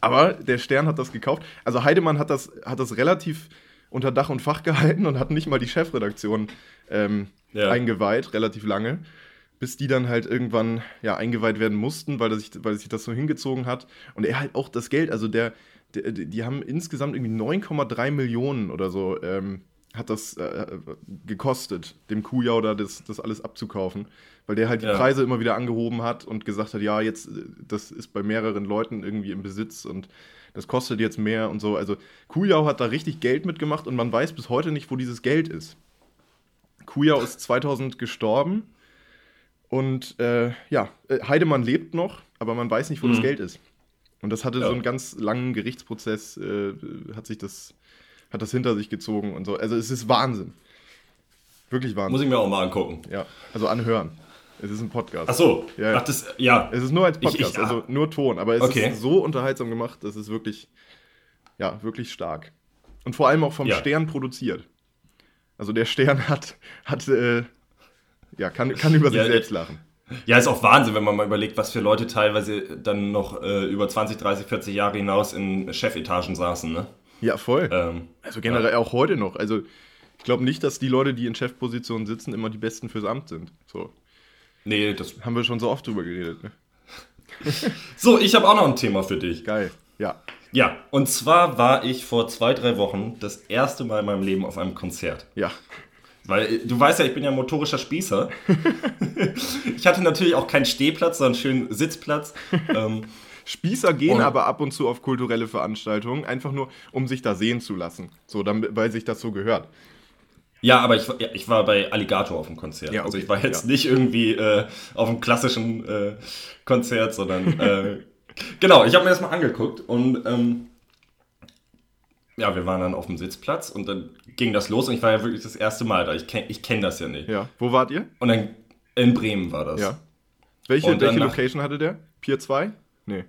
Aber der Stern hat das gekauft. Also Heidemann hat das, hat das relativ unter Dach und Fach gehalten und hat nicht mal die Chefredaktion ähm, Ja. eingeweiht, relativ lange, bis die dann halt irgendwann ja, eingeweiht werden mussten, weil, das sich, weil sich das so hingezogen hat. Und er halt auch das Geld, also der, der die haben insgesamt irgendwie 9,3 Millionen oder so ähm, hat das äh, gekostet, dem Kujau da das, das alles abzukaufen, weil der halt die Ja. Preise immer wieder angehoben hat und gesagt hat, ja, jetzt, äh, das ist bei mehreren Leuten irgendwie im Besitz und das kostet jetzt mehr und so. Also Kujau hat da richtig Geld mitgemacht und man weiß bis heute nicht, wo dieses Geld ist. Kujau ist 2000 gestorben und äh, ja, äh, Heidemann lebt noch, aber man weiß nicht, wo das Mhm. Geld ist. Und das hatte Ja. so einen ganz langen Gerichtsprozess, äh, hat sich das, hat das hinter sich gezogen und so. Also es ist Wahnsinn. Wirklich Wahnsinn. Muss ich mir auch mal angucken. Ja, also anhören. Es ist ein Podcast. Ach so. Ja. Ach, das, ja. Es ist nur als Ich- Podcast, ich- also nur Ton, aber es Okay. ist so unterhaltsam gemacht, das ist wirklich, ja, wirklich stark. Und vor allem auch vom Ja. Stern produziert. Also der Stern hat, hat äh, ja, kann, kann über sich Ja, selbst lachen. Ja, ist auch Wahnsinn, wenn man mal überlegt, was für Leute teilweise dann noch äh, über 20, 30, 40 Jahre hinaus in Chefetagen saßen, ne? Ja, voll. Ähm, also generell auch heute noch. Also ich glaube nicht, dass die Leute, die in Chefpositionen sitzen, immer die Besten fürs Amt sind. So, nee, das. haben wir schon so oft drüber geredet. Ne? So, ich habe auch noch ein Thema für dich. Geil. Ja. Ja, und zwar war ich vor zwei, drei Wochen das erste Mal in meinem Leben auf einem Konzert. Ja. Weil äh, du weißt ja, ich bin ja motorischer Spießer. ich hatte natürlich auch keinen Stehplatz, sondern einen schönen Sitzplatz. ähm, Spießer gehen Und- aber ab und zu auf kulturelle Veranstaltungen, einfach nur, um sich da sehen zu lassen. So, weil sich das so gehört. ja, aber ich, war- ja, ich war bei Alligator auf dem Konzert. Ja, Also okay, ich war jetzt ja. nicht irgendwie äh, auf einem klassischen äh, Konzert, sondern äh, genau, ich habe mir das mal angeguckt und ähm, ja, wir waren dann auf dem Sitzplatz und dann ging das los und ich war ja wirklich das erste Mal da. Ich kenne ich kenn das ja nicht. Ja. Wo wart ihr? Und dann in Bremen war das. Ja. Welche, Und welche Location hatte der? Pier 2? Nee.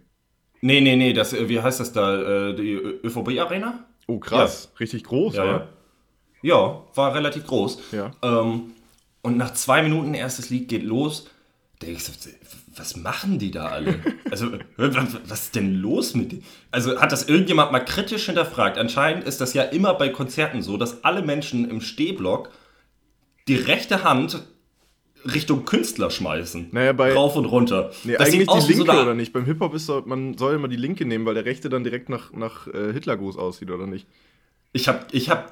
Nee, nee, nee, das, wie heißt das da? Äh, die ÖVB Arena? Oh, krass. Richtig groß, Ja, oder? ja. Ja, war relativ groß. Ja. Ähm, und nach zwei Minuten erstes Lied geht los. Da ich so, was machen die da alle? Also, was ist denn los mit denen? Also, hat das irgendjemand mal kritisch hinterfragt? Anscheinend ist das ja immer bei Konzerten so, dass alle Menschen im Stehblock die rechte Hand Richtung Künstler schmeißen. Naja, bei- Rauf und runter. Nee, Das eigentlich die so linke eine- oder nicht? Beim Hip-Hop ist so, man soll immer die linke nehmen, weil der rechte dann direkt nach, nach äh, Hitlergruß aussieht, oder nicht? Ich habe, ich habe,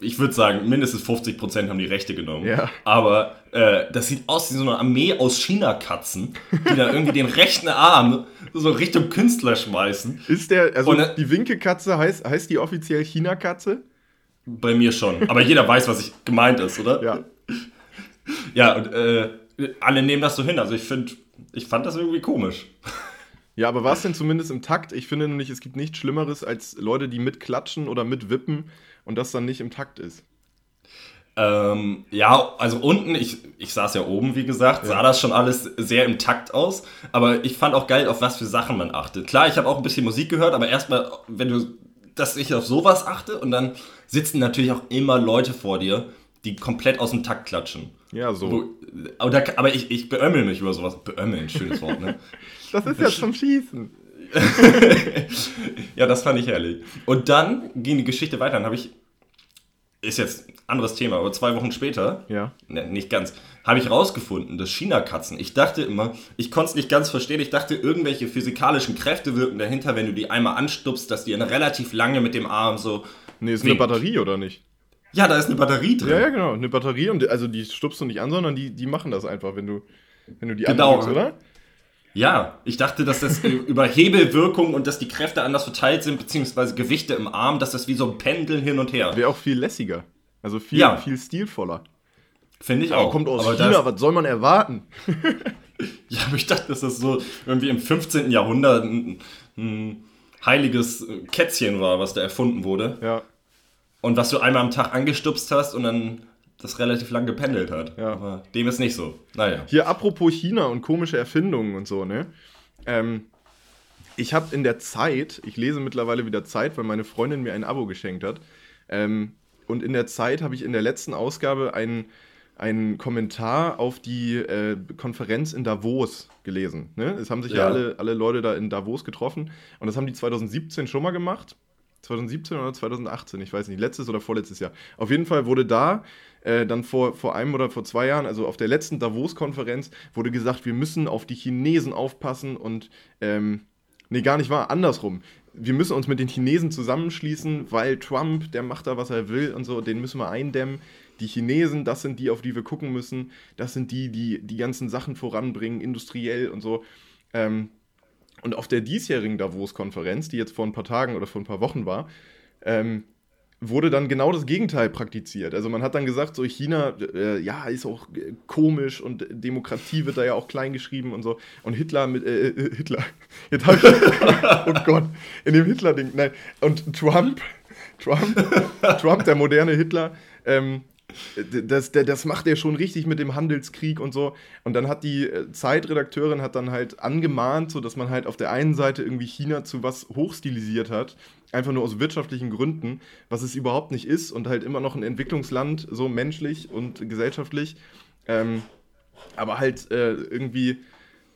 ich würde sagen, mindestens 50% haben die Rechte genommen. Ja. Aber äh, das sieht aus wie so eine Armee aus China-Katzen, die dann irgendwie den rechten Arm so Richtung Künstler schmeißen. Ist der, also Und, die Winke-Katze heißt, heißt die offiziell China-Katze? Bei mir schon. Aber jeder weiß, was ich gemeint ist, oder? Ja. Ja, und äh, alle nehmen das so hin. Also ich finde, ich fand das irgendwie komisch. Ja, aber war es denn zumindest im Takt? Ich finde nämlich, es gibt nichts Schlimmeres als Leute, die mitklatschen oder mitwippen und das dann nicht im Takt ist. Ähm, ja, also unten, ich, ich saß ja oben, wie gesagt, sah das schon alles sehr im Takt aus. Aber ich fand auch geil, auf was für Sachen man achtet. Klar, ich habe auch ein bisschen Musik gehört, aber erstmal, wenn du, dass ich auf sowas achte und dann sitzen natürlich auch immer Leute vor dir, die komplett aus dem Takt klatschen. Ja, so. Wo, aber, da, aber ich, ich beömmel mich über sowas. Beömmeln, schönes Wort, ne? Das ist ja zum Schießen. Ja, das fand ich herrlich. Und dann ging die Geschichte weiter. Dann habe ich, ist jetzt ein anderes Thema, aber zwei Wochen später, Ja. ne, nicht ganz, habe ich rausgefunden, dass China-Katzen, ich dachte immer, ich konnte es nicht ganz verstehen, ich dachte, irgendwelche physikalischen Kräfte wirken dahinter, wenn du die einmal anstupst, dass die dann relativ lange mit dem Arm so. Nee, ist eine winkt. Batterie, oder nicht? Ja, da ist eine Batterie drin. Ja, ja, genau. Eine Batterie und also die stupst du nicht an, sondern die, die machen das einfach, wenn du, wenn du die Genau. andrückst, oder? Ja, ich dachte, dass das über Hebelwirkung und dass die Kräfte anders verteilt sind, beziehungsweise Gewichte im Arm, dass das wie so ein Pendeln hin und her. Wäre auch viel lässiger. Also viel, Ja. viel stilvoller. Finde ich Aber auch. kommt aus Aber China, was soll man erwarten? Ja, aber ich dachte, dass das so irgendwie im 15. Jahrhundert ein, ein heiliges Kätzchen war, was da erfunden wurde. Ja. Und was du einmal am Tag angestupst hast und dann das relativ lang gependelt hat. Ja. Aber dem ist nicht so. Naja. Hier apropos China und komische Erfindungen und so, ne? Ähm, ich habe in der Zeit, ich lese mittlerweile wieder Zeit, weil meine Freundin mir ein Abo geschenkt hat. Ähm, und in der Zeit habe ich in der letzten Ausgabe einen, einen Kommentar auf die äh, Konferenz in Davos gelesen. Ne? Es haben sich ja, Ja. alle, alle Leute da in Davos getroffen. Und das haben die 2017 schon mal gemacht. 2017 oder 2018, ich weiß nicht, letztes oder vorletztes Jahr. Auf jeden Fall wurde da äh, dann vor, vor einem oder vor zwei Jahren, also auf der letzten Davos-Konferenz, wurde gesagt, wir müssen auf die Chinesen aufpassen und, ähm, nee, gar nicht wahr, andersrum. Wir müssen uns mit den Chinesen zusammenschließen, weil Trump, der macht da, was er will und so, den müssen wir eindämmen. Die Chinesen, das sind die, auf die wir gucken müssen. Das sind die, die die ganzen Sachen voranbringen, industriell und so. Ähm, und auf der diesjährigen Davos-Konferenz, die jetzt vor ein paar Tagen oder vor ein paar Wochen war, ähm, wurde dann genau das Gegenteil praktiziert. Also man hat dann gesagt, so China, äh, ja, ist auch äh, komisch und Demokratie wird da ja auch klein geschrieben und so. Und Hitler mit, äh, äh, Hitler, jetzt hab ich, oh Gott, in dem Hitler-Ding, nein. Und Trump, Trump, Trump, der moderne Hitler, ähm, das, das macht er schon richtig mit dem Handelskrieg und so. Und dann hat die äh, Zeitredakteurin hat dann halt angemahnt, so dass man halt auf der einen Seite irgendwie China zu was hochstilisiert hat, einfach nur aus wirtschaftlichen Gründen, was es überhaupt nicht ist und halt immer noch ein Entwicklungsland, so menschlich und gesellschaftlich. Ähm, aber halt äh, irgendwie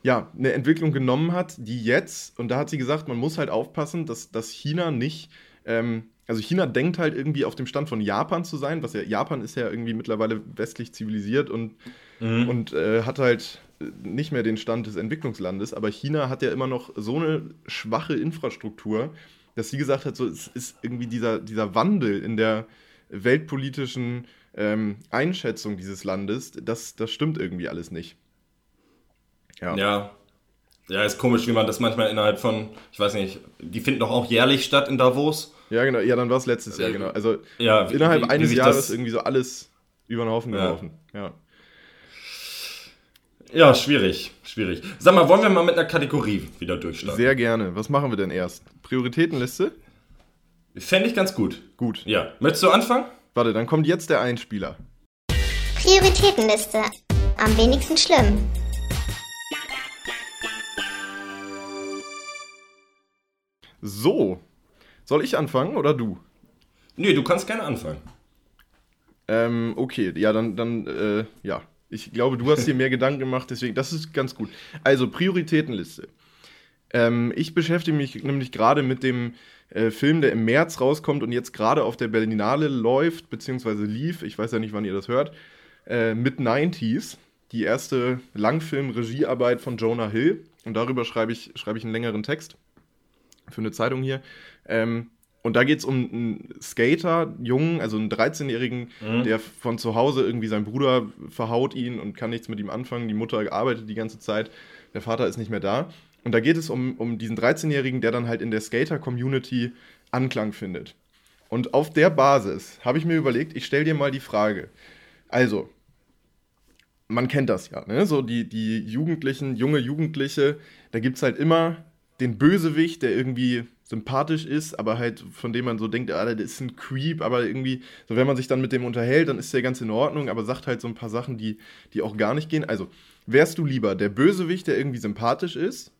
ja, eine Entwicklung genommen hat, die jetzt, und da hat sie gesagt, man muss halt aufpassen, dass, dass China nicht ähm, also China denkt halt irgendwie auf dem Stand von Japan zu sein, was ja, Japan ist ja irgendwie mittlerweile westlich zivilisiert und, mhm. und äh, hat halt nicht mehr den Stand des Entwicklungslandes, aber China hat ja immer noch so eine schwache Infrastruktur, dass sie gesagt hat, so es ist irgendwie dieser, dieser Wandel in der weltpolitischen ähm, Einschätzung dieses Landes, das, das stimmt irgendwie alles nicht. Ja. ja. Ja, ist komisch, wie man das manchmal innerhalb von, ich weiß nicht, die finden doch auch jährlich statt in Davos. Ja, genau. Ja, dann war es letztes Jahr, genau. Also ja, innerhalb wie, eines wie Jahres irgendwie so alles über den Haufen geworfen. Ja. ja. schwierig, schwierig. Sag mal, wollen wir mal mit einer Kategorie wieder durchstarten? Sehr gerne. Was machen wir denn erst? Prioritätenliste? Fände ich ganz gut. Gut. Ja. Möchtest du anfangen? Warte, dann kommt jetzt der Einspieler. Prioritätenliste. Am wenigsten schlimm. So, soll ich anfangen oder du? Nee, du kannst gerne anfangen. Ähm, okay, ja, dann, dann, äh, ja. Ich glaube, du hast dir mehr Gedanken gemacht, deswegen, das ist ganz gut. Also, Prioritätenliste. Ähm, ich beschäftige mich nämlich gerade mit dem äh, Film, der im März rauskommt und jetzt gerade auf der Berlinale läuft, beziehungsweise lief, ich weiß ja nicht, wann ihr das hört, äh, mit 90s, die erste Langfilm-Regiearbeit von Jonah Hill. Und darüber schreibe ich, schreibe ich einen längeren Text für eine Zeitung hier. Ähm, und da geht es um einen Skater, Jungen, also einen 13-Jährigen, mhm. der von zu Hause irgendwie sein Bruder verhaut ihn und kann nichts mit ihm anfangen. Die Mutter arbeitet die ganze Zeit, der Vater ist nicht mehr da. Und da geht es um, um diesen 13-Jährigen, der dann halt in der Skater-Community Anklang findet. Und auf der Basis habe ich mir überlegt, ich stelle dir mal die Frage. Also, man kennt das ja, ne? So die, die Jugendlichen, junge Jugendliche, da gibt es halt immer den Bösewicht, der irgendwie sympathisch ist, aber halt von dem man so denkt, ah, der ist ein Creep, aber irgendwie, so wenn man sich dann mit dem unterhält, dann ist der ganz in Ordnung, aber sagt halt so ein paar Sachen, die, die auch gar nicht gehen. Also, wärst du lieber der Bösewicht, der irgendwie sympathisch ist?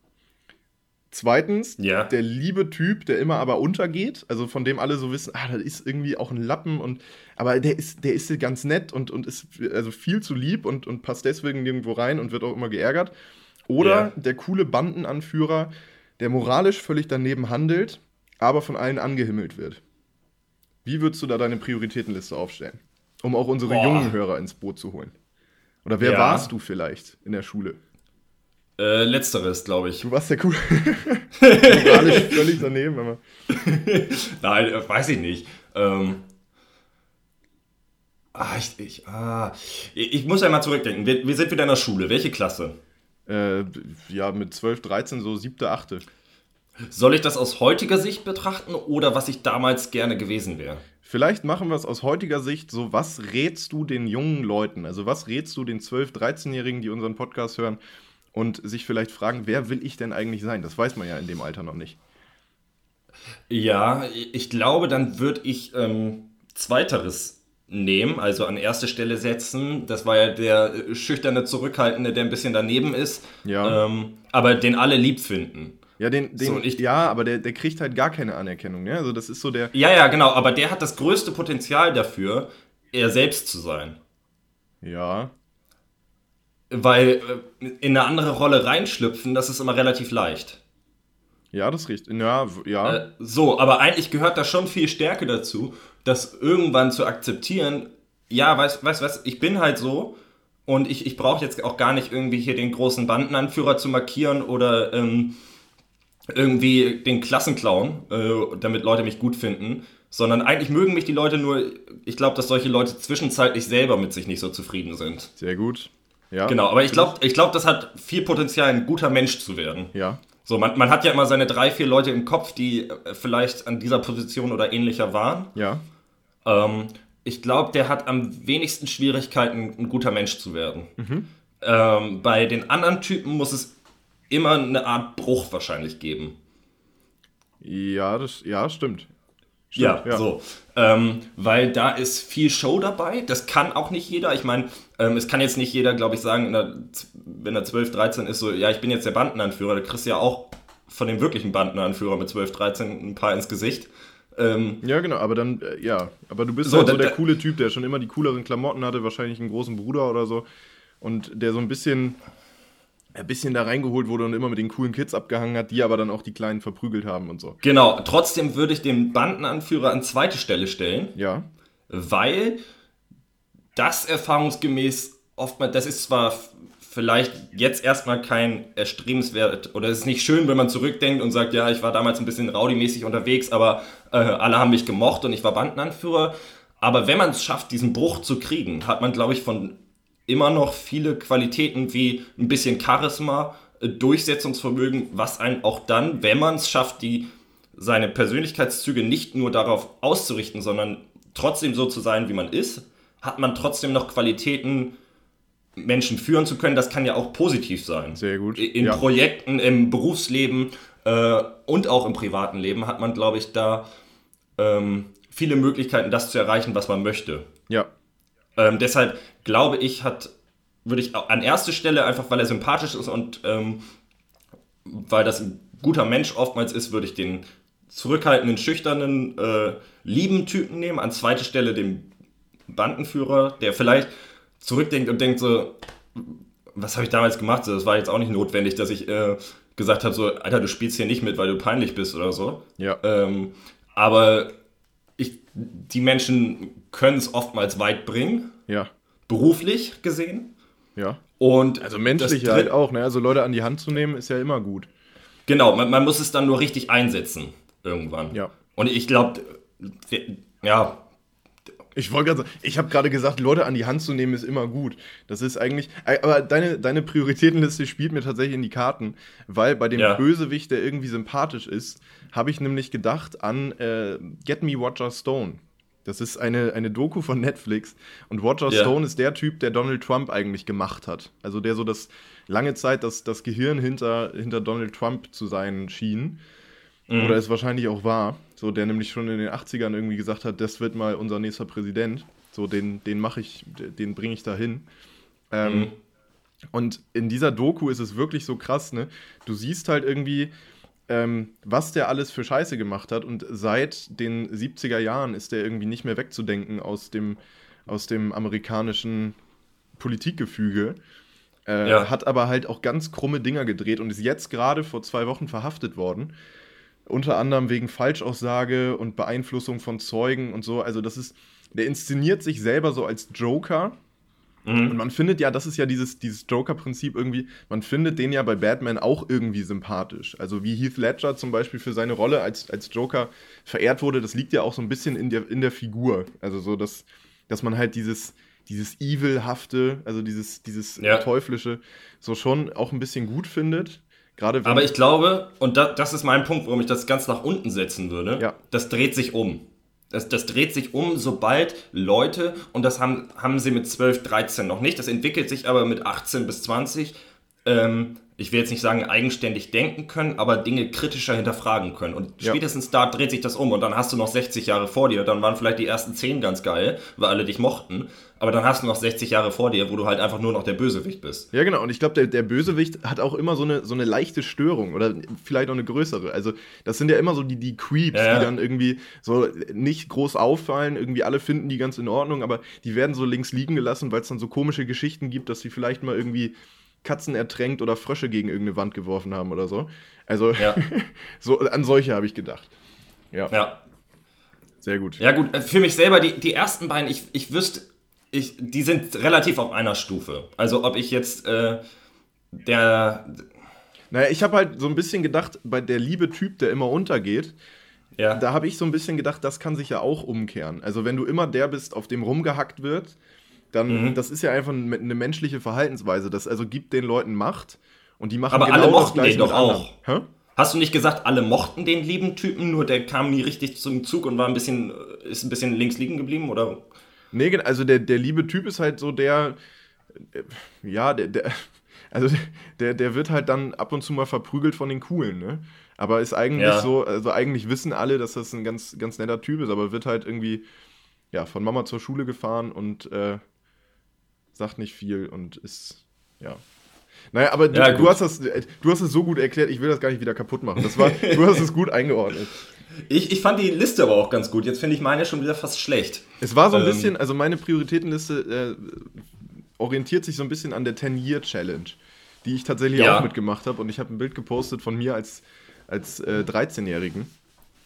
Zweitens, ja. der liebe Typ, der immer aber untergeht, also von dem alle so wissen, ah, das ist irgendwie auch ein Lappen und aber der ist, der ist ganz nett und, und ist also viel zu lieb und, und passt deswegen nirgendwo rein und wird auch immer geärgert. Oder ja. der coole Bandenanführer, der moralisch völlig daneben handelt, aber von allen angehimmelt wird. Wie würdest du da deine Prioritätenliste aufstellen? Um auch unsere Boah. jungen Hörer ins Boot zu holen. Oder wer ja. warst du vielleicht in der Schule? Äh, letzteres, glaube ich. Du warst der cool. moralisch völlig daneben, aber. Nein, äh, weiß ich nicht. Ähm. Ah, ich, ich, ah. ich muss einmal zurückdenken. Wir, wir sind wieder in der Schule. Welche Klasse? Äh, ja, mit 12, 13, so siebte, achte. Soll ich das aus heutiger Sicht betrachten oder was ich damals gerne gewesen wäre? Vielleicht machen wir es aus heutiger Sicht so, was rätst du den jungen Leuten? Also was rätst du den 12-, 13-Jährigen, die unseren Podcast hören und sich vielleicht fragen, wer will ich denn eigentlich sein? Das weiß man ja in dem Alter noch nicht. Ja, ich glaube, dann würde ich ähm, zweiteres nehmen, also an erste Stelle setzen. Das war ja der äh, schüchterne, zurückhaltende, der ein bisschen daneben ist, ja. ähm, aber den alle lieb finden. Ja, den, den, so, ich, ja, aber der, der kriegt halt gar keine Anerkennung. Ne? Also das ist so der. Ja, ja, genau. Aber der hat das größte Potenzial dafür, er selbst zu sein. Ja. Weil äh, in eine andere Rolle reinschlüpfen, das ist immer relativ leicht. Ja, das riecht. Ja, ja. Äh, so, aber eigentlich gehört da schon viel Stärke dazu das irgendwann zu akzeptieren, ja, weißt du, weißt, weißt, ich bin halt so und ich, ich brauche jetzt auch gar nicht irgendwie hier den großen Bandenanführer zu markieren oder ähm, irgendwie den Klassenclown, äh, damit Leute mich gut finden, sondern eigentlich mögen mich die Leute nur, ich glaube, dass solche Leute zwischenzeitlich selber mit sich nicht so zufrieden sind. Sehr gut. Ja. Genau, aber ich glaube, ich glaub, das hat viel Potenzial, ein guter Mensch zu werden. Ja. So, man, man hat ja immer seine drei, vier Leute im Kopf, die äh, vielleicht an dieser Position oder ähnlicher waren. Ja. Ähm, ich glaube, der hat am wenigsten Schwierigkeiten, ein guter Mensch zu werden. Mhm. Ähm, bei den anderen Typen muss es immer eine Art Bruch wahrscheinlich geben. Ja, das ja, stimmt. Ja, ja. so. Ähm, weil da ist viel Show dabei. Das kann auch nicht jeder. Ich meine, ähm, es kann jetzt nicht jeder, glaube ich, sagen, der, wenn er 12, 13 ist, so, ja, ich bin jetzt der Bandenanführer. Da kriegst du ja auch von dem wirklichen Bandenanführer mit 12, 13 ein paar ins Gesicht. Ähm, Ja, genau, aber dann, äh, ja, aber du bist So, halt so der da- coole Typ, der schon immer die cooleren Klamotten hatte, wahrscheinlich einen großen Bruder oder so. Und der so ein bisschen, ein bisschen da reingeholt wurde und immer mit den coolen Kids abgehangen hat, die aber dann auch die Kleinen verprügelt haben und so. genau. Trotzdem würde ich den Bandenanführer an zweite Stelle stellen. Ja, weil das erfahrungsgemäß oftmals, das ist zwar vielleicht jetzt erstmal kein erstrebenswert oder es ist nicht schön, wenn man zurückdenkt und sagt, ja, ich war damals ein bisschen rowdymäßig unterwegs, aber äh, alle haben mich gemocht und ich war Bandenanführer. Aber wenn man es schafft, diesen Bruch zu kriegen, hat man, glaube ich, von immer noch viele Qualitäten wie ein bisschen Charisma, äh, Durchsetzungsvermögen, was einen auch dann, wenn man es schafft, die seine Persönlichkeitszüge nicht nur darauf auszurichten, sondern trotzdem so zu sein, wie man ist, hat man trotzdem noch Qualitäten, Menschen führen zu können. Das kann ja auch positiv sein. Sehr gut. In Ja. Projekten, im Berufsleben äh, und auch im privaten Leben hat man, glaube ich, da ähm, viele Möglichkeiten, das zu erreichen, was man möchte. ja, Ähm, deshalb glaube ich, hat, würde ich an erste Stelle, einfach weil er sympathisch ist und ähm, weil das ein guter Mensch oftmals ist, würde ich den zurückhaltenden, schüchternen, äh, lieben Typen nehmen. An zweite Stelle den Bandenführer, der vielleicht zurückdenkt und denkt so, was habe ich damals gemacht? So, Das war jetzt auch nicht notwendig, dass ich äh, gesagt habe, so, Alter, du spielst hier nicht mit, weil du peinlich bist oder so. ja. Ähm, aber ich, die Menschen können es oftmals weit bringen, ja, beruflich gesehen. ja. Und Also menschlich halt auch, ne? Also Leute an die Hand zu nehmen, ist ja immer gut. Genau, man, man muss es dann nur richtig einsetzen irgendwann. Ja. Und ich glaube, ja, Ich wollte gerade sagen, ich habe gerade gesagt, Leute an die Hand zu nehmen ist immer gut. Das ist eigentlich, äh, aber deine, deine Prioritätenliste spielt mir tatsächlich in die Karten, weil bei dem Ja. Bösewicht, der irgendwie sympathisch ist, habe ich nämlich gedacht an äh, Get Me Roger Stone. Das ist eine, eine Doku von Netflix und Roger Ja. Stone ist der Typ, der Donald Trump eigentlich gemacht hat. Also der so das lange Zeit das, das Gehirn hinter, hinter Donald Trump zu sein schien. Oder es wahrscheinlich auch war. So, der nämlich schon in den 80ern irgendwie gesagt hat, das wird mal unser nächster Präsident. So, den, den mache ich, den bringe ich da hin. Ähm, Und in dieser Doku ist es wirklich so krass, ne? Du siehst halt irgendwie, ähm, was der alles für Scheiße gemacht hat. Und seit den 70er Jahren ist der irgendwie nicht mehr wegzudenken aus dem, aus dem amerikanischen Politikgefüge. Äh, Ja. Hat aber halt auch ganz krumme Dinger gedreht und ist jetzt gerade vor zwei Wochen verhaftet worden. Unter anderem wegen Falschaussage und Beeinflussung von Zeugen und so. Also, das ist, der inszeniert sich selber so als Joker. Und man findet ja, das ist ja dieses, dieses Joker-Prinzip irgendwie, man findet den ja bei Batman auch irgendwie sympathisch. Also wie Heath Ledger zum Beispiel für seine Rolle als, als Joker verehrt wurde, das liegt ja auch so ein bisschen in der, in der Figur. Also so, dass, dass man halt dieses, dieses Evilhafte, also dieses, dieses Ja. Teuflische, so schon auch ein bisschen gut findet. Gerade aber ich glaube, und da, das ist mein Punkt, warum ich das ganz nach unten setzen würde, Ja. das dreht sich um. Das, das dreht sich um, sobald Leute, und das haben, haben sie mit 12, 13 noch nicht, das entwickelt sich aber mit 18 bis 20, ähm, ich will jetzt nicht sagen eigenständig denken können, aber Dinge kritischer hinterfragen können. Und Ja. spätestens da dreht sich das um und dann hast du noch 60 Jahre vor dir, dann waren vielleicht die ersten 10 ganz geil, weil alle dich mochten, aber dann hast du noch 60 Jahre vor dir, wo du halt einfach nur noch der Bösewicht bist. Ja, genau. Und ich glaube, der, der Bösewicht hat auch immer so eine, so eine leichte Störung oder vielleicht auch eine größere. Also, das sind ja immer so die, die Creeps, Ja, ja. die dann irgendwie so nicht groß auffallen. Irgendwie alle finden die ganz in Ordnung, aber die werden so links liegen gelassen, weil es dann so komische Geschichten gibt, dass sie vielleicht mal irgendwie Katzen ertränkt oder Frösche gegen irgendeine Wand geworfen haben oder so. Also, Ja. so an solche habe ich gedacht. Ja, Ja. sehr gut. Ja gut, für mich selber, die, die ersten beiden, ich, ich wüsste, ich, die sind relativ auf einer Stufe. Also ob ich jetzt äh, der, Naja, ich habe halt so ein bisschen gedacht, bei der liebe Typ, der immer untergeht, ja, da habe ich so ein bisschen gedacht, das kann sich ja auch umkehren. Also wenn du immer der bist, auf dem rumgehackt wird, dann, Mhm. das ist ja einfach eine menschliche Verhaltensweise. Das also gibt den Leuten Macht und die machen Aber genau alle das mochten Gleiche den doch auch. Hä? hast du nicht gesagt, alle mochten den lieben Typen, nur der kam nie richtig zum Zug und war ein bisschen, ist ein bisschen links liegen geblieben oder? Nee, also der, der liebe Typ ist halt so der, ja, der, der, also der, der wird halt dann ab und zu mal verprügelt von den Coolen, ne? Aber ist eigentlich Ja. so, also eigentlich wissen alle, dass das ein ganz, ganz netter Typ ist, aber wird halt irgendwie, ja, von Mama zur Schule gefahren und äh, sagt nicht viel und ist, ja. Naja, aber du, Ja, du, hast das, äh, du hast es so gut erklärt, ich will das gar nicht wieder kaputt machen. Das war, du hast es gut eingeordnet. Ich, ich fand die Liste aber auch ganz gut. Jetzt finde ich meine schon wieder fast schlecht. Es war so ein Ähm. bisschen, also meine Prioritätenliste äh, orientiert sich so ein bisschen an der 10-Year-Challenge, die ich tatsächlich Ja. auch mitgemacht habe. Und ich habe ein Bild gepostet von mir als, als äh, 13-Jährigen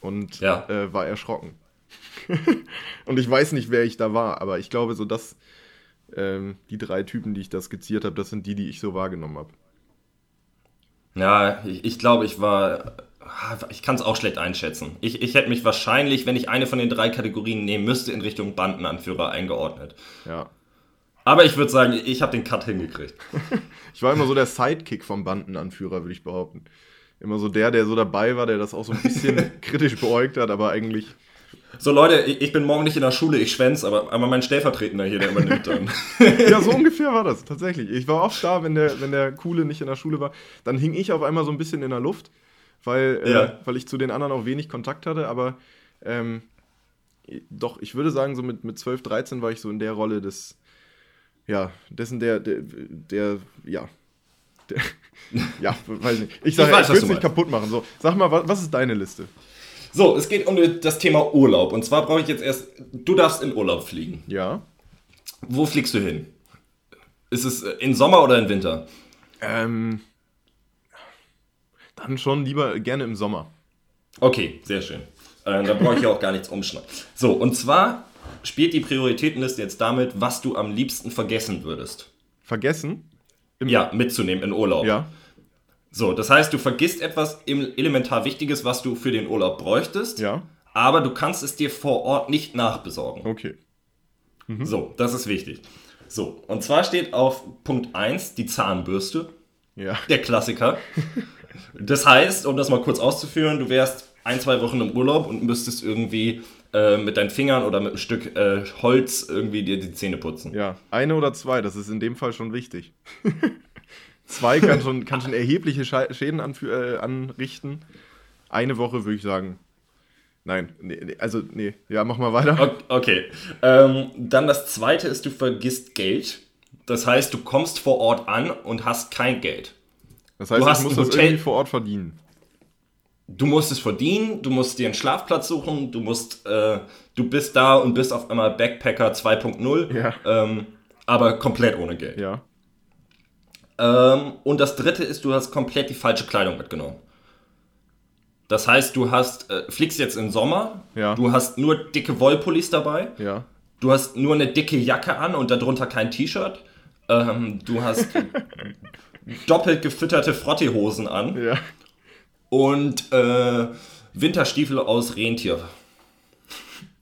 und Ja. äh, war erschrocken. und ich weiß nicht, wer ich da war, aber ich glaube, so dass ähm, die drei Typen, die ich da skizziert habe, das sind die, die ich so wahrgenommen habe. Ja, ich, ich glaube, ich war. Ich kann es auch schlecht einschätzen. Ich, ich hätte mich wahrscheinlich, wenn ich eine von den drei Kategorien nehmen müsste, in Richtung Bandenanführer eingeordnet. Ja. Aber ich würde sagen, ich habe den Cut hingekriegt. Ich war immer so der Sidekick vom Bandenanführer, würde ich behaupten. Immer so der, der so dabei war, der das auch so ein bisschen kritisch beäugt hat, aber eigentlich. So Leute, ich, bin morgen nicht in der Schule, ich schwänz, aber, aber mein Stellvertretender hier, der übernimmt dann. Ja, so ungefähr war das, tatsächlich. Ich war oft da, wenn der, wenn der Coole nicht in der Schule war. Dann hing ich auf einmal so ein bisschen in der Luft, weil, äh, Ja. weil ich zu den anderen auch wenig Kontakt hatte. Aber ähm, doch, ich würde sagen, so mit, mit 12, 13 war ich so in der Rolle des, ja, dessen der, der, der ja. Der, ja, weiß nicht. Ich sage, Ich ich, will es nicht kaputt machen. So, sag mal, was, was ist deine Liste? So, es geht um das Thema Urlaub. Und zwar brauche ich jetzt erst. Du darfst in Urlaub fliegen. Ja. Wo fliegst du hin? Ist es in Sommer oder in Winter? Ähm, dann schon lieber gerne im Sommer. Okay, sehr schön. Äh, da brauche ich ja auch gar nichts umschneiden. So, und zwar spielt die Prioritätenliste jetzt damit, was du am liebsten vergessen würdest. Vergessen? Im, Ja, mitzunehmen in Urlaub. Ja. So, das heißt, du vergisst etwas elementar Wichtiges, was du für den Urlaub bräuchtest, Ja. aber du kannst es dir vor Ort nicht nachbesorgen. Okay. So, das ist wichtig. So, und zwar steht auf Punkt 1 die Zahnbürste, Ja. der Klassiker. Das heißt, um das mal kurz auszuführen, du wärst ein, zwei Wochen im Urlaub und müsstest irgendwie äh, mit deinen Fingern oder mit einem Stück äh, Holz irgendwie dir die Zähne putzen. Ja, eine oder zwei, das ist in dem Fall schon wichtig. zwei kann schon, kann schon erhebliche Schäden äh, anrichten. Eine Woche würde ich sagen. Nein, nee, also nee, ja, mach mal weiter. Okay. Ähm, dann das zweite ist, du vergisst Geld. Das heißt, du kommst vor Ort an und hast kein Geld. Das heißt, du hast ich muss das Hotel- irgendwie vor Ort verdienen. Du musst es verdienen, du musst dir einen Schlafplatz suchen, du musst, äh, du bist da und bist auf einmal Backpacker 2.0, Ja. ähm, aber komplett ohne Geld. Ja. Ähm, und das dritte ist, du hast komplett die falsche Kleidung mitgenommen. Das heißt, du hast, äh, fliegst jetzt im Sommer, Ja. du hast nur dicke Wollpullis dabei, Ja. du hast nur eine dicke Jacke an und darunter kein T-Shirt, ähm, du hast doppelt gefütterte Frotteehosen an Ja. und äh, Winterstiefel aus Rentier.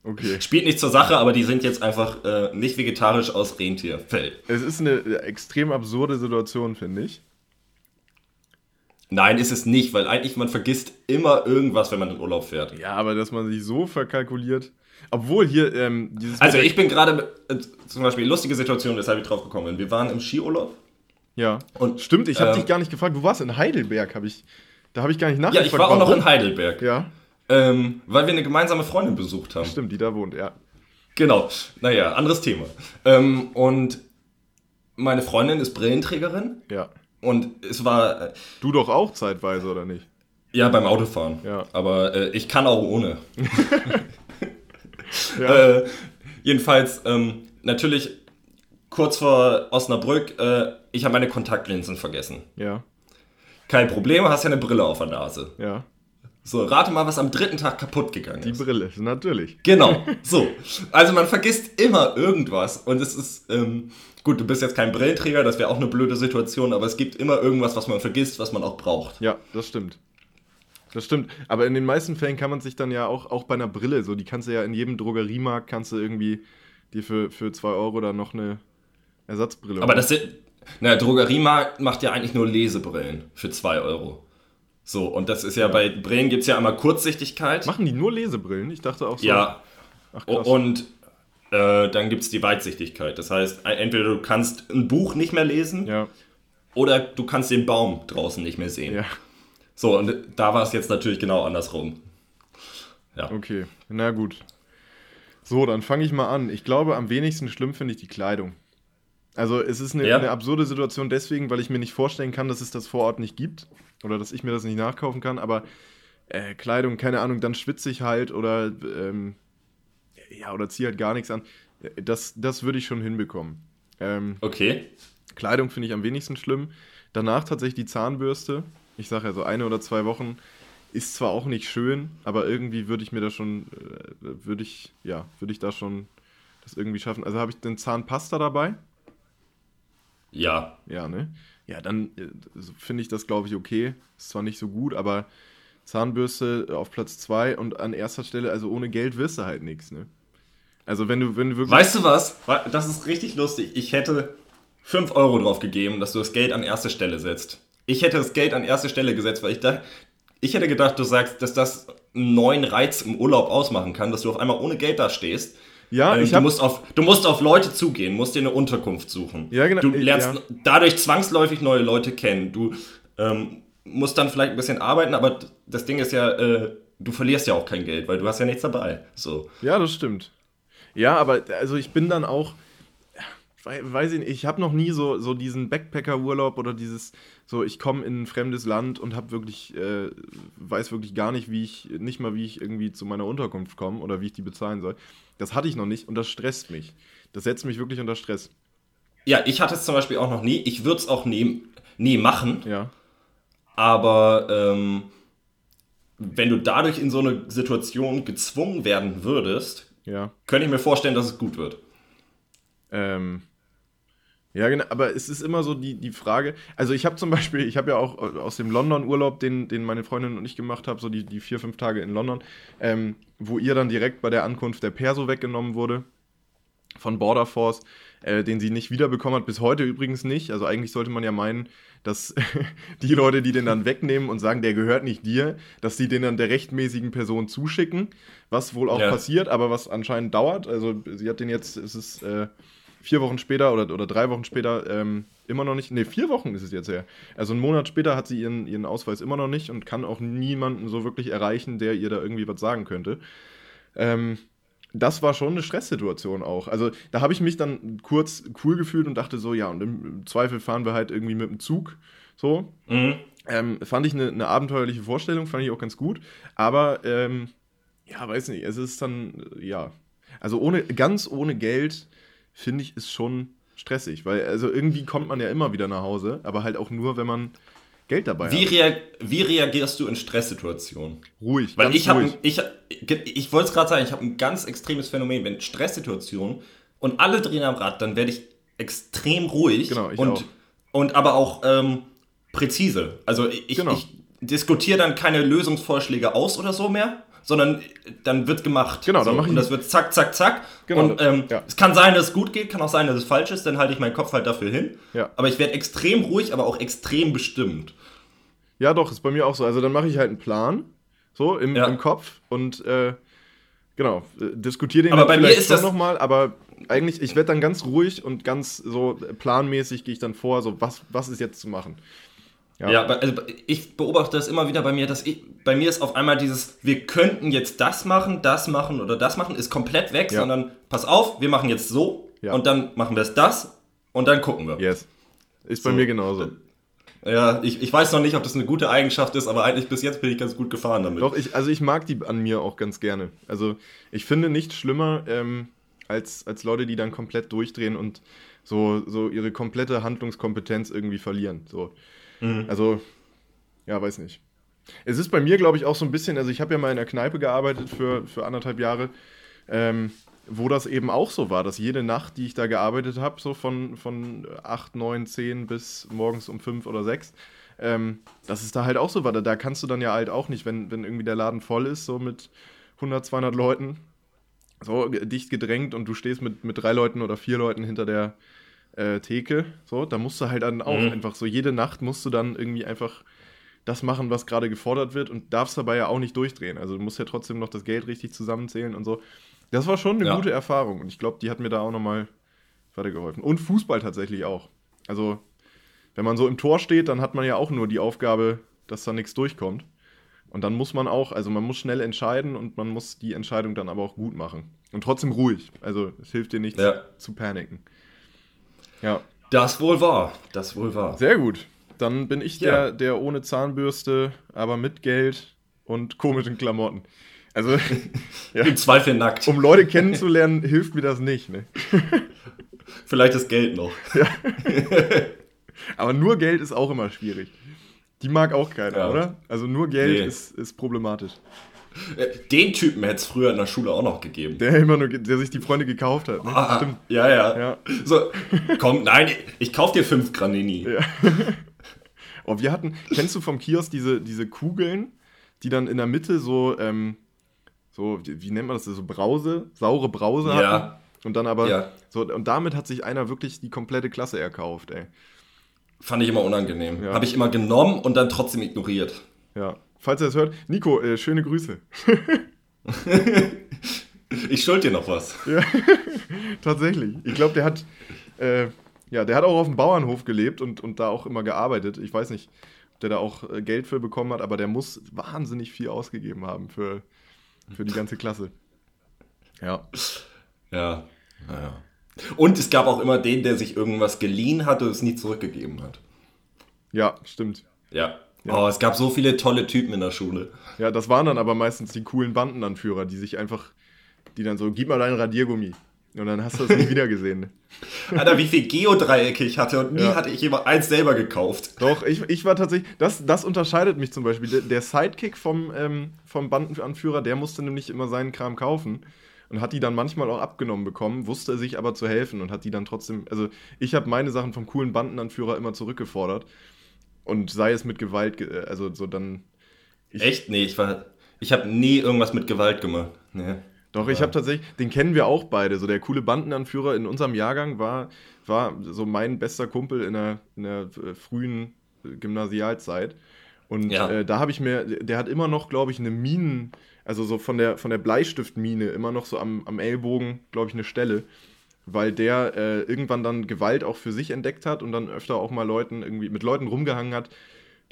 Okay. Spielt nicht zur Sache, aber die sind jetzt einfach äh, nicht vegetarisch aus Rentierfell. Es ist eine extrem absurde Situation, finde ich. Nein, ist es nicht, weil eigentlich man vergisst immer irgendwas, wenn man in Urlaub fährt. Ja, aber dass man sich so verkalkuliert. Obwohl hier ähm, dieses. Also ich bin gerade äh, zum Beispiel lustige Situation, weshalb ich drauf gekommen bin. Wir waren im Skiurlaub. Ja. Und, Stimmt, ich habe ähm, dich gar nicht gefragt. Du warst in Heidelberg, habe ich. Da habe ich gar nicht Ja, nachgefragt. ich war auch noch in Heidelberg, Ja, ähm, weil wir eine gemeinsame Freundin besucht haben. stimmt, die da wohnt, ja. Genau. Naja, anderes Thema. Ähm, und meine Freundin ist Brillenträgerin Ja. und es war äh, Du doch auch zeitweise, oder nicht? ja beim Autofahren. Ja. Aber äh, ich kann auch ohne. Ja. Äh, jedenfalls, ähm, natürlich kurz vor Osnabrück, äh, ich habe meine Kontaktlinsen vergessen. ja, Kein Problem, hast ja eine Brille auf der Nase. ja. So, rate mal, was am dritten Tag kaputt gegangen Die ist. Brille, natürlich. Genau, so. Also man vergisst immer irgendwas und es ist, ähm, gut, du bist jetzt kein Brillenträger, das wäre auch eine blöde Situation, aber es gibt immer irgendwas, was man vergisst, was man auch braucht. Ja, das stimmt. Das stimmt. Aber in den meisten Fällen kann man sich dann ja auch, auch bei einer Brille, so die kannst du ja in jedem Drogeriemarkt, kannst du irgendwie dir für 2 für zwei Euro dann noch eine Ersatzbrille Aber das sind, na, Drogeriemarkt macht ja eigentlich nur Lesebrillen für 2 Euro. So, und das ist ja, bei Brillen gibt es ja einmal Kurzsichtigkeit. Machen die nur Lesebrillen? Ich dachte auch so. Ja, Ach, krass. und äh, dann gibt es die Weitsichtigkeit. Das heißt, e- entweder du kannst ein Buch nicht mehr lesen ja, oder du kannst den Baum draußen nicht mehr sehen. ja. So, und da war es jetzt natürlich genau andersrum. Ja. Okay, na gut. So, dann fange ich mal an. Ich glaube, am wenigsten schlimm finde ich die Kleidung. Also es ist eine, ja. eine, absurde Situation deswegen, weil ich mir nicht vorstellen kann, dass es das vor Ort nicht gibt oder dass ich mir das nicht nachkaufen kann. Aber äh, Kleidung, keine Ahnung, dann schwitze ich halt oder ähm, ja oder ziehe halt gar nichts an. Das, das würde ich schon hinbekommen. Ähm, okay. Kleidung finde ich am wenigsten schlimm. Danach tatsächlich die Zahnbürste. Ich sage ja so eine oder zwei Wochen ist zwar auch nicht schön, aber irgendwie würde ich mir da schon, äh, würde ich, ja, würde ich da schon das irgendwie schaffen. Also habe ich den Zahnpasta dabei. Ja. Ja, ne? Ja, dann äh, finde ich das, glaube ich, okay. Ist zwar nicht so gut, aber Zahnbürste auf Platz 2 und an erster Stelle, also ohne Geld wirst du halt nichts, ne? Also wenn du, wenn du wirklich. Weißt du was? Das ist richtig lustig. Ich hätte 5 Euro drauf gegeben, dass du das Geld an erste Stelle setzt. Ich hätte das Geld an erste Stelle gesetzt, weil ich da. Ich hätte gedacht, du sagst, dass das einen neuen Reiz im Urlaub ausmachen kann, dass du auf einmal ohne Geld da stehst ja, ähm, ich du, musst auf, du musst auf Leute zugehen, musst dir eine Unterkunft suchen. Ja, genau. Du lernst ja. dadurch zwangsläufig neue Leute kennen. Du ähm, musst dann vielleicht ein bisschen arbeiten, aber das Ding ist ja, äh, du verlierst ja auch kein Geld, weil du hast ja nichts dabei. So. Ja, das stimmt. Ja, aber also ich bin dann auch, weiß ich nicht, ich habe noch nie so, so diesen Backpacker-Urlaub oder dieses, so ich komme in ein fremdes Land und habe wirklich, äh, weiß wirklich gar nicht, wie ich, nicht mal wie ich irgendwie zu meiner Unterkunft komme oder wie ich die bezahlen soll. Das hatte ich noch nicht und das stresst mich. Das setzt mich wirklich unter Stress. Ja, ich hatte es zum Beispiel auch noch nie. Ich würde es auch nie, nie machen. Ja. Aber ähm, wenn du dadurch in so eine Situation gezwungen werden würdest, ja. könnte ich mir vorstellen, dass es gut wird. Ähm, ja, genau, aber es ist immer so die, die Frage, also ich habe zum Beispiel, ich habe ja auch aus dem London-Urlaub, den, den meine Freundin und ich gemacht haben, so die, die vier, fünf Tage in London, ähm, wo ihr dann direkt bei der Ankunft der Perso weggenommen wurde von Border Force, äh, den sie nicht wiederbekommen hat, bis heute übrigens nicht. Also eigentlich sollte man ja meinen, dass die Leute, die den dann wegnehmen und sagen, der gehört nicht dir, dass sie den dann der rechtmäßigen Person zuschicken, was wohl auch ja. passiert, aber was anscheinend dauert. Also sie hat den jetzt, es ist äh, vier Wochen später oder, oder drei Wochen später ähm, immer noch nicht, ne, vier Wochen ist es jetzt her. Also einen Monat später hat sie ihren, ihren Ausweis immer noch nicht und kann auch niemanden so wirklich erreichen, der ihr da irgendwie was sagen könnte. Ähm, das war schon eine Stresssituation auch. Also da habe ich mich dann kurz cool gefühlt und dachte so, ja, und im Zweifel fahren wir halt irgendwie mit dem Zug. So. Mhm. Ähm, fand ich eine, eine, abenteuerliche Vorstellung, fand ich auch ganz gut. Aber ähm, ja, weiß nicht, es ist dann, ja. Also ohne, ganz ohne Geld, finde ich, ist schon stressig, weil also irgendwie kommt man ja immer wieder nach Hause, aber halt auch nur, wenn man Geld dabei wie hat. Rea wie reagierst du in Stresssituationen? Ruhig. Weil ich habe, ich, ich wollte es gerade sagen, ich habe ein ganz extremes Phänomen, wenn Stresssituationen und alle drehen am Rad, dann werde ich extrem ruhig genau, ich und, auch. und aber auch ähm, präzise. Also ich, genau. ich diskutiere dann keine Lösungsvorschläge aus oder so mehr, sondern dann wird gemacht. Genau, dann so, mache ich. Und das wird zack, zack, zack. Genau, und ähm, ja. es kann sein, dass es gut geht, kann auch sein, dass es falsch ist, dann halte ich meinen Kopf halt dafür hin. Ja. Aber ich werde extrem ruhig, aber auch extrem bestimmt. Ja, doch, ist bei mir auch so. Also dann mache ich halt einen Plan, so im, ja. im Kopf und äh, genau, äh, diskutiere den aber bei mir ist das nochmal, aber eigentlich, ich werde dann ganz ruhig und ganz so planmäßig gehe ich dann vor, so was, was ist jetzt zu machen. Ja, ja also ich beobachte das immer wieder bei mir, dass ich, bei mir ist auf einmal dieses, wir könnten jetzt das machen, das machen oder das machen, ist komplett weg, ja. sondern pass auf, wir machen jetzt so ja. und dann machen wir es das und dann gucken wir. Yes. Ist bei so. mir genauso. Ja, ich, ich weiß noch nicht, ob das eine gute Eigenschaft ist, aber eigentlich bis jetzt bin ich ganz gut gefahren damit. Doch, ich, also ich mag die an mir auch ganz gerne. Also ich finde nichts schlimmer ähm, als, als Leute, die dann komplett durchdrehen und so, so ihre komplette Handlungskompetenz irgendwie verlieren. So. Mhm. Also, ja, weiß nicht. Es ist bei mir, glaube ich, auch so ein bisschen, also ich habe ja mal in der Kneipe gearbeitet für, für anderthalb Jahre, ähm, wo das eben auch so war, dass jede Nacht, die ich da gearbeitet habe, so von, von 8, 9, 10 bis morgens um 5 oder 6, ähm, dass es da halt auch so war. Da, da kannst du dann ja halt auch nicht, wenn, wenn irgendwie der Laden voll ist, so mit 100, 200 Leuten, so dicht gedrängt und du stehst mit, mit drei Leuten oder vier Leuten hinter der, äh, Theke. So, da musst du halt dann auch mhm. einfach so jede Nacht musst du dann irgendwie einfach das machen, was gerade gefordert wird und darfst dabei ja auch nicht durchdrehen. Also du musst ja trotzdem noch das Geld richtig zusammenzählen und so. Das war schon eine ja. gute Erfahrung und ich glaube, die hat mir da auch nochmal weitergeholfen. Und Fußball tatsächlich auch. Also, wenn man so im Tor steht, dann hat man ja auch nur die Aufgabe, dass da nichts durchkommt. Und dann muss man auch, also man muss schnell entscheiden und man muss die Entscheidung dann aber auch gut machen. Und trotzdem ruhig. Also es hilft dir nichts Ja. zu paniken. Ja, Das wohl wahr. Das wohl wahr. sehr gut. Dann bin ich Ja. der, der ohne Zahnbürste, aber mit Geld und komischen Klamotten. Also, ja, Im Zweifel nackt. um Leute kennenzulernen, hilft mir das nicht. Ne? Vielleicht das Geld noch. Aber nur Geld ist auch immer schwierig. Die mag auch keiner, Ja. oder? Also nur Geld Nee. ist, ist problematisch. Äh, Den Typen hätte es früher in der Schule auch noch gegeben. Der immer nur, der sich die Freunde gekauft hat. Ne? Ah, Stimmt. Ja, ja, Ja. So, komm, nein, ich kauf dir fünf Granini. Oh, wir hatten, kennst du vom Kiosk diese, diese Kugeln, die dann in der Mitte so, ähm, so, wie nennt man das, so Brause, saure Brause Ja. hatten? Und dann aber, Ja. so, und damit hat sich einer wirklich die komplette Klasse erkauft, ey. Fand ich immer unangenehm. Ja. Habe ich immer genommen und dann trotzdem ignoriert. Ja. Falls ihr das hört, Nico, äh, schöne Grüße. Ich schuld dir noch was. Tatsächlich. Ich glaube, der hat, äh, ja, der hat auch auf dem Bauernhof gelebt und, und da auch immer gearbeitet. Ich weiß nicht, ob der da auch äh, Geld für bekommen hat, aber der muss wahnsinnig viel ausgegeben haben für, für die ganze Klasse. Ja. Ja, naja. Und es gab auch immer den, der sich irgendwas geliehen hat und es nie zurückgegeben hat. Ja, stimmt. Ja. Ja. Oh, es gab so viele tolle Typen in der Schule. Ja, das waren dann aber meistens die coolen Bandenanführer, die sich einfach, die dann so, gib mal deinen Radiergummi. Und dann hast du das nie wieder gesehen. Alter, wie viel Geodreiecke ich hatte und nie Ja. hatte ich immer eins selber gekauft. Doch, ich, ich war tatsächlich, das, das unterscheidet mich zum Beispiel. Der, der Sidekick vom, ähm, vom Bandenanführer, der musste nämlich immer seinen Kram kaufen und hat die dann manchmal auch abgenommen bekommen, wusste sich aber zu helfen und hat die dann trotzdem, also ich habe meine Sachen vom coolen Bandenanführer immer zurückgefordert und sei es mit Gewalt, ge- also so dann, Ich- Echt? Nee, ich war. Ich habe nie irgendwas mit Gewalt gemacht. Nee. Doch, ich habe tatsächlich, den kennen wir auch beide. So der coole Bandenanführer in unserem Jahrgang war, war so mein bester Kumpel in der, in der äh, frühen äh, Gymnasialzeit. Und Ja. äh, da habe ich mir, der hat immer noch, glaube ich, eine Minen, also so von der, von der Bleistiftmine, immer noch so am, am Ellbogen, glaube ich, eine Stelle. Weil der äh, irgendwann dann Gewalt auch für sich entdeckt hat und dann öfter auch mal Leuten irgendwie mit Leuten rumgehangen hat,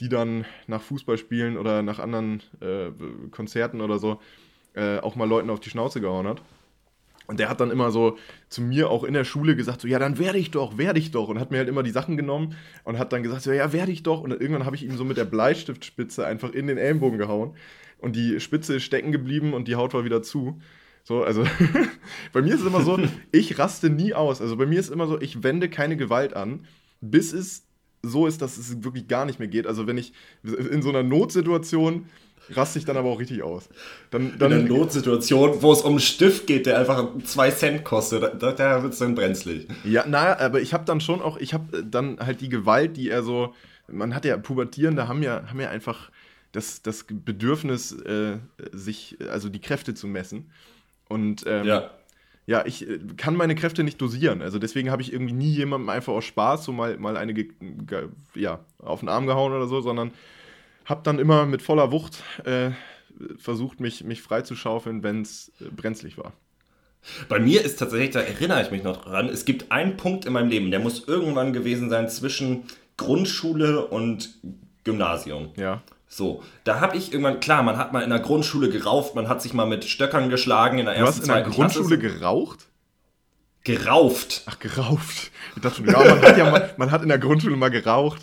die dann nach Fußballspielen oder nach anderen äh, Konzerten oder so äh, auch mal Leuten auf die Schnauze gehauen hat. Und der hat dann immer so zu mir auch in der Schule gesagt, so, ja, dann werde ich doch, werde ich doch. Und hat mir halt immer die Sachen genommen und hat dann gesagt, so, ja, werde ich doch. Und irgendwann habe ich ihm so mit der Bleistiftspitze einfach in den Ellenbogen gehauen. Und die Spitze ist stecken geblieben und die Haut war wieder zu. So, also bei mir ist es immer so, ich raste nie aus. Also bei mir ist immer so, ich wende keine Gewalt an, bis es so ist, dass es wirklich gar nicht mehr geht. Also wenn ich in so einer Notsituation raste ich dann aber auch richtig aus. Dann, In einer dann, Notsituation, wo es um einen Stift geht, der einfach zwei Cent kostet, da, da wird es dann brenzlig. Ja, naja, aber ich habe dann schon auch, ich habe dann halt die Gewalt, die er so, man hat ja, Pubertierende haben ja, haben ja einfach das, das Bedürfnis, äh, sich, also die Kräfte zu messen. Und ähm, Ja. ja, ich äh, kann meine Kräfte nicht dosieren. Also deswegen habe ich irgendwie nie jemandem einfach aus Spaß so mal, mal eine ja, auf den Arm gehauen oder so, sondern habe dann immer mit voller Wucht äh, versucht, mich, mich freizuschaufeln, wenn es äh, brenzlig war. Bei mir ist tatsächlich, da erinnere ich mich noch dran, es gibt einen Punkt in meinem Leben, der muss irgendwann gewesen sein zwischen Grundschule und Gymnasium. Ja. So, da habe ich irgendwann, klar, man hat mal in der Grundschule gerauft, man hat sich mal mit Stöckern geschlagen in der Du ersten, hast in der Grundschule Klasse. geraucht? gerauft. Ach, geraucht. Ich dachte schon, ja, man hat ja mal, man hat in der Grundschule mal geraucht.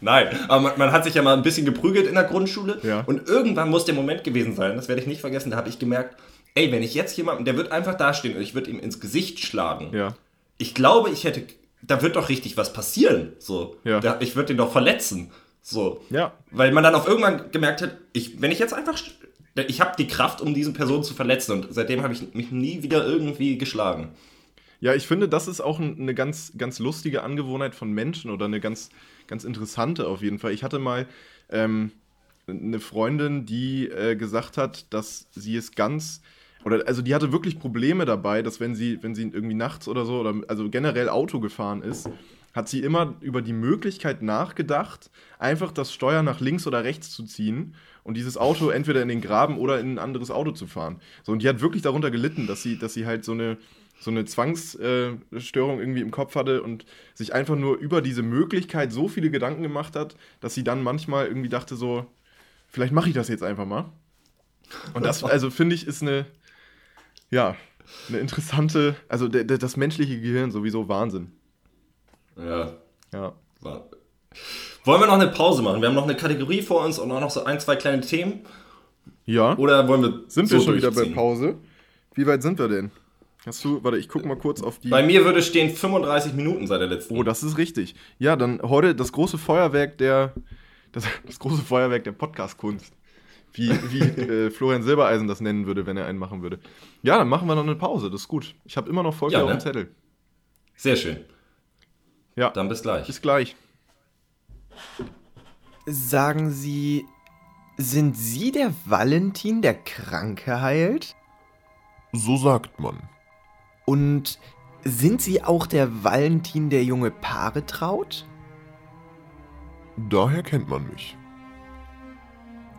Nein, aber man, man hat sich ja mal ein bisschen geprügelt in der Grundschule. Ja. Und irgendwann muss der Moment gewesen sein, das werde ich nicht vergessen, da habe ich gemerkt, ey, wenn ich jetzt jemanden, der wird einfach dastehen und ich würde ihm ins Gesicht schlagen. Ja. Ich glaube, ich hätte, da wird doch richtig was passieren. So, Ja. da, ich würde den doch verletzen. So, Ja. weil man dann auch irgendwann gemerkt hat, ich, wenn ich jetzt einfach, ich habe die Kraft, um diese Person zu verletzen und seitdem habe ich mich nie wieder irgendwie geschlagen. Ja, ich finde, das ist auch ein- eine ganz, ganz lustige Angewohnheit von Menschen oder eine ganz, ganz interessante auf jeden Fall. Ich hatte mal ähm, eine Freundin, die äh, gesagt hat, dass sie es ganz oder also die hatte wirklich Probleme dabei, dass wenn sie, wenn sie irgendwie nachts oder so oder also generell Auto gefahren ist, hat sie immer über die Möglichkeit nachgedacht, einfach das Steuer nach links oder rechts zu ziehen und dieses Auto entweder in den Graben oder in ein anderes Auto zu fahren. So, und die hat wirklich darunter gelitten, dass sie, dass sie halt so eine, so eine Zwangsstörung irgendwie im Kopf hatte und sich einfach nur über diese Möglichkeit so viele Gedanken gemacht hat, dass sie dann manchmal irgendwie dachte so, vielleicht mache ich das jetzt einfach mal. Und das, also finde ich, ist eine, ja, eine interessante, also das menschliche Gehirn sowieso Wahnsinn. Ja. Ja. Wollen wir noch eine Pause machen? Wir haben noch eine Kategorie vor uns und auch noch so ein, zwei kleine Themen. Ja. Oder wollen wir sind so wir schon wieder bei? Pause? Wie weit sind wir denn? Hast du, warte, ich guck mal kurz auf die. Bei mir würde stehen 35 Minuten seit der letzten. Oh, das ist richtig. Ja, dann heute das große Feuerwerk der, das, das große Feuerwerk der Podcast-Kunst. Wie, wie äh, Florian Silbereisen das nennen würde, wenn er einen machen würde. Ja, dann machen wir noch eine Pause, das ist gut. Ich habe immer noch voll viel Ja, auf ne? dem Zettel. Sehr schön. Ja, Dann bis gleich. bis gleich. Sagen Sie, sind Sie der Valentin, der Kranke heilt? So sagt man. Und sind Sie auch der Valentin, der junge Paare traut? Daher kennt man mich.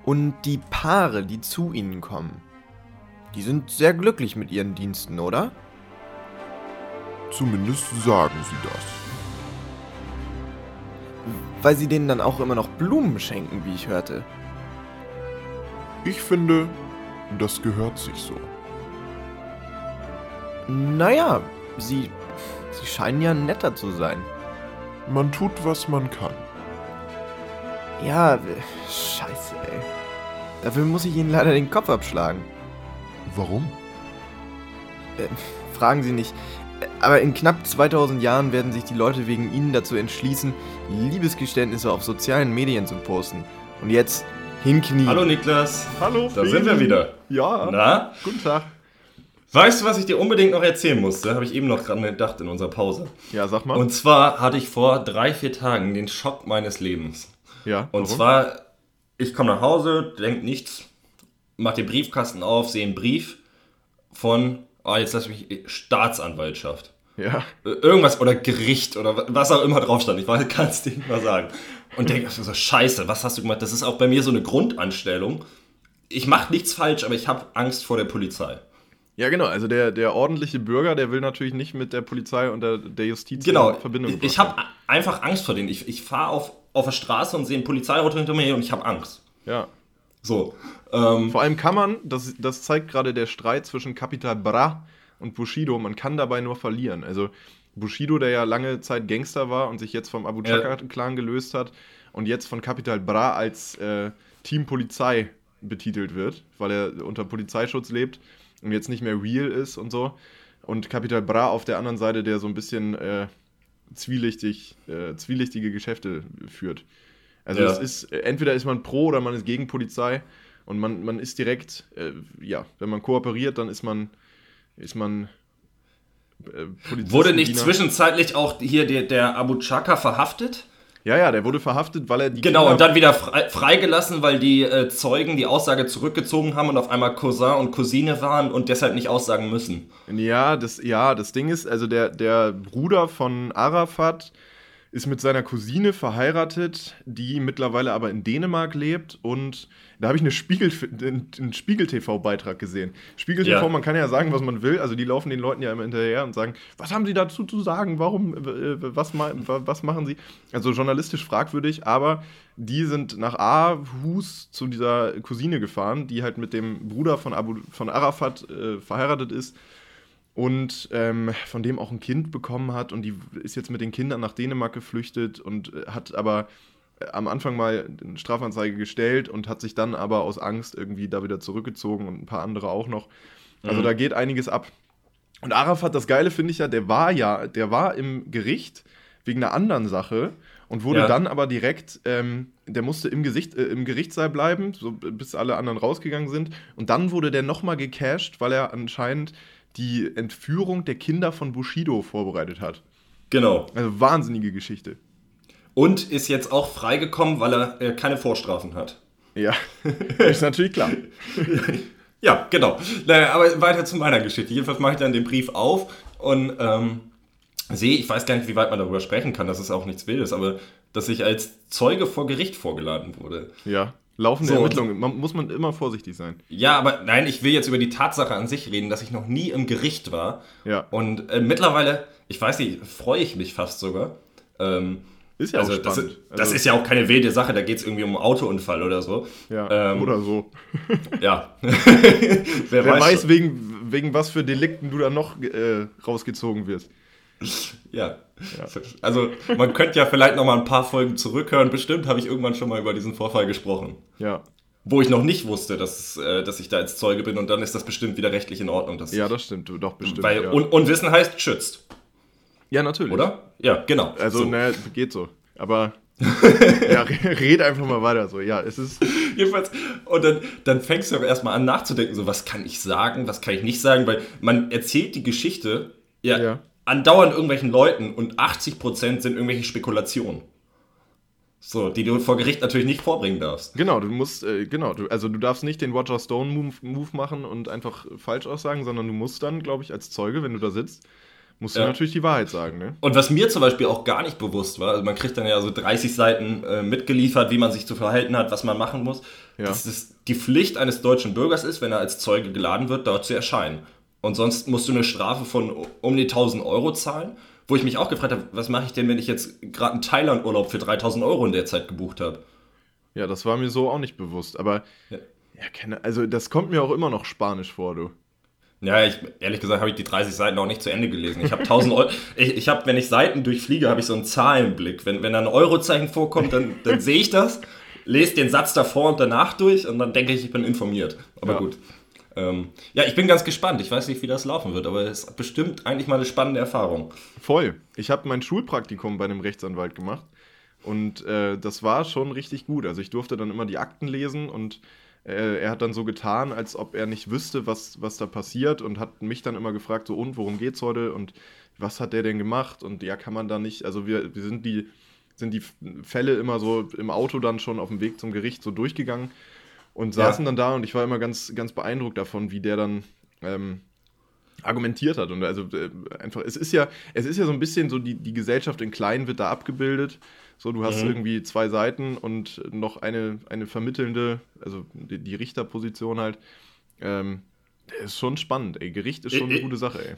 Und die Paare, die zu Ihnen kommen, die sind sehr glücklich mit Ihren Diensten, oder? Zumindest sagen sie das. Weil Sie denen dann auch immer noch Blumen schenken, wie ich hörte. Ich finde, das gehört sich so. Naja, Sie, Sie scheinen ja netter zu sein. Man tut, was man kann. Ja, äh, scheiße, ey. Dafür muss ich Ihnen leider den Kopf abschlagen. Warum? Fragen Sie nicht. Aber in knapp 2000 Jahren werden sich die Leute wegen Ihnen dazu entschließen, Liebesgeständnisse auf sozialen Medien zu posten. Und jetzt hinknien. Hallo Niklas. Hallo, Da sind wir wieder. Ja, Na? guten Tag. Weißt du, was ich dir unbedingt noch erzählen musste? Habe ich eben noch dran gedacht in unserer Pause. Ja, sag mal. Und zwar hatte ich vor drei, vier Tagen den Schock meines Lebens. ja, Und warum? zwar, ich komme nach Hause, denk nichts, mach den Briefkasten auf, sehe einen Brief von, oh, jetzt lass mich, Staatsanwaltschaft. Ja, Irgendwas oder Gericht oder was auch immer drauf stand. Ich weiß, kann es dir nicht mal sagen. Und denke so, scheiße, was hast du gemacht? Das ist auch bei mir so eine Grundanstellung. Ich mache nichts falsch, aber ich habe Angst vor der Polizei. ja genau. Also der, der ordentliche Bürger, der will natürlich nicht mit der Polizei und der, der Justiz Genau. in Verbindung Ich gebracht habe einfach Angst vor denen. Ich, ich fahre auf, auf der Straße und sehe ein Polizeiauto hinter mir und ich habe Angst. Ja. So. Ähm, Vor allem kann man, das, das zeigt gerade der Streit zwischen Capital Bra und Bushido, man kann dabei nur verlieren. Also Bushido, der ja lange Zeit Gangster war und sich jetzt vom Abu. Chaka-Clan gelöst hat und jetzt von Capital Bra als äh, Team Polizei betitelt wird, weil er unter Polizeischutz lebt und jetzt nicht mehr real ist und so. Und Capital Bra auf der anderen Seite, der so ein bisschen äh, zwielichtig, äh, zwielichtige Geschäfte führt. Also Ja. es ist, entweder ist man pro oder man ist gegen Polizei und man, man ist direkt, äh, ja, wenn man kooperiert, dann ist man, ist man äh, Polizist. wurde nicht Diener. zwischenzeitlich auch hier der, der Abu Chaka verhaftet? Ja, ja, der wurde verhaftet, weil er die Genau, Kinder- und dann wieder frei, freigelassen, weil die äh, Zeugen die Aussage zurückgezogen haben und auf einmal Cousin und Cousine waren und deshalb nicht aussagen müssen. Ja, das, ja, das Ding ist, also der, der Bruder von Arafat ist mit seiner Cousine verheiratet, die mittlerweile aber in Dänemark lebt und da habe ich eine Spiegel, einen Spiegel-TV-Beitrag gesehen. Spiegel-TV, Ja. man kann ja sagen, was man will, also die laufen den Leuten ja immer hinterher und sagen, was haben sie dazu zu sagen, warum, äh, was, ma- was machen sie? Also journalistisch fragwürdig, aber die sind nach Aarhus zu dieser Cousine gefahren, die halt mit dem Bruder von, Abu, von Arafat äh, verheiratet ist und ähm, von dem auch ein Kind bekommen hat und die ist jetzt mit den Kindern nach Dänemark geflüchtet und äh, hat aber äh, am Anfang mal eine Strafanzeige gestellt und hat sich dann aber aus Angst irgendwie da wieder zurückgezogen und ein paar andere auch noch. Also Mhm. da geht einiges ab. Und Arafat, das Geile finde ich ja, der war ja, der war im Gericht wegen einer anderen Sache und wurde Ja. dann aber direkt, ähm, der musste im, Gesicht, äh, im Gerichtssaal bleiben, so, bis alle anderen rausgegangen sind. Und dann wurde der nochmal gecasht, weil er anscheinend die Entführung der Kinder von Bushido vorbereitet hat. Genau. Also wahnsinnige Geschichte. Und ist jetzt auch freigekommen, weil er äh, keine Vorstrafen hat. Ja, ist natürlich klar. Ja, genau. Naja, aber weiter zu meiner Geschichte. Jedenfalls mache ich dann den Brief auf und ähm, sehe, ich weiß gar nicht, wie weit man darüber sprechen kann, das ist auch nichts Wildes, aber dass ich als Zeuge vor Gericht vorgeladen wurde. Ja. Laufende So. Ermittlungen, man, muss man immer vorsichtig sein. Ja, aber nein, ich will jetzt über die Tatsache an sich reden, dass ich noch nie im Gericht war. Ja. Und äh, mittlerweile, ich weiß nicht, freue ich mich fast sogar. Ähm, Ist ja also, auch das, spannend. ist, das Also- ist ja auch keine wilde Sache, da geht es irgendwie um einen Autounfall oder so. Ja, ähm, oder so. Ja. Wer, Wer weiß, schon. wegen, wegen was für Delikten du da noch äh, rausgezogen wirst. Ja. Also, man könnte ja vielleicht noch mal ein paar Folgen zurückhören. Bestimmt habe ich irgendwann schon mal über diesen Vorfall gesprochen. Ja. Wo ich noch nicht wusste, dass, äh, dass ich da als Zeuge bin und dann ist das bestimmt wieder rechtlich in Ordnung. Dass Ja, das stimmt, doch bestimmt. weil ja. un Unwissen heißt schützt, ja, natürlich. oder? Ja, genau. Also, so. naja, geht so. Aber ja, re- red einfach mal weiter so. Ja, es ist. Jedenfalls, und dann, dann fängst du aber erstmal an nachzudenken, so was kann ich sagen, was kann ich nicht sagen, weil man erzählt die Geschichte ja, Ja. Andauernd irgendwelchen Leuten und 80% sind irgendwelche Spekulationen. So, die du vor Gericht natürlich nicht vorbringen darfst. Genau, du musst, äh, genau, du, also du darfst nicht den Roger Stone Move, Move machen und einfach falsch aussagen, sondern du musst dann, glaube ich, als Zeuge, wenn du da sitzt, musst du Ja. natürlich die Wahrheit sagen, ne? Und was mir zum Beispiel auch gar nicht bewusst war, also man kriegt dann ja so 30 Seiten äh, mitgeliefert, wie man sich zu verhalten hat, was man machen muss, Ja. dass es die Pflicht eines deutschen Bürgers ist, wenn er als Zeuge geladen wird, dort zu erscheinen. Und sonst musst du eine Strafe von um die 1000 Euro zahlen, wo ich mich auch gefragt habe, was mache ich denn, wenn ich jetzt gerade einen Thailand-Urlaub für 3000 Euro in der Zeit gebucht habe? Ja, das war mir so auch nicht bewusst. Aber Ja. ja, keine, also das kommt mir auch immer noch spanisch vor, du. Ja, ich, ehrlich gesagt habe ich die 30 Seiten auch nicht zu Ende gelesen. Ich habe 1000 Euro. Ich, ich habe, wenn ich Seiten durchfliege, habe ich so einen Zahlenblick. Wenn, wenn da ein Eurozeichen vorkommt, dann, dann sehe ich das, lese den Satz davor und danach durch und dann denke ich, ich bin informiert. Aber Ja. gut. Ähm, ja, ich bin ganz gespannt. Ich weiß nicht, wie das laufen wird, aber es ist bestimmt eigentlich mal eine spannende Erfahrung. Voll. Ich habe mein Schulpraktikum bei einem Rechtsanwalt gemacht und äh, das war schon richtig gut. Also ich durfte dann immer die Akten lesen und äh, er hat dann so getan, als ob er nicht wüsste, was, was da passiert und hat mich dann immer gefragt, so und worum geht's heute und was hat der denn gemacht und ja, kann man da nicht, also wir, wir sind die sind die Fälle immer so im Auto dann schon auf dem Weg zum Gericht so durchgegangen und Ja. saßen dann da und ich war immer ganz, ganz beeindruckt davon, wie der dann ähm, argumentiert hat. Und also äh, einfach, es ist ja, es ist ja so ein bisschen so, die, die Gesellschaft in klein wird da abgebildet. So, du hast Mhm. irgendwie zwei Seiten und noch eine, eine vermittelnde, also die, die Richterposition halt. Ähm, ist schon spannend, ey. Gericht ist schon Ä- eine gute Sache, ey.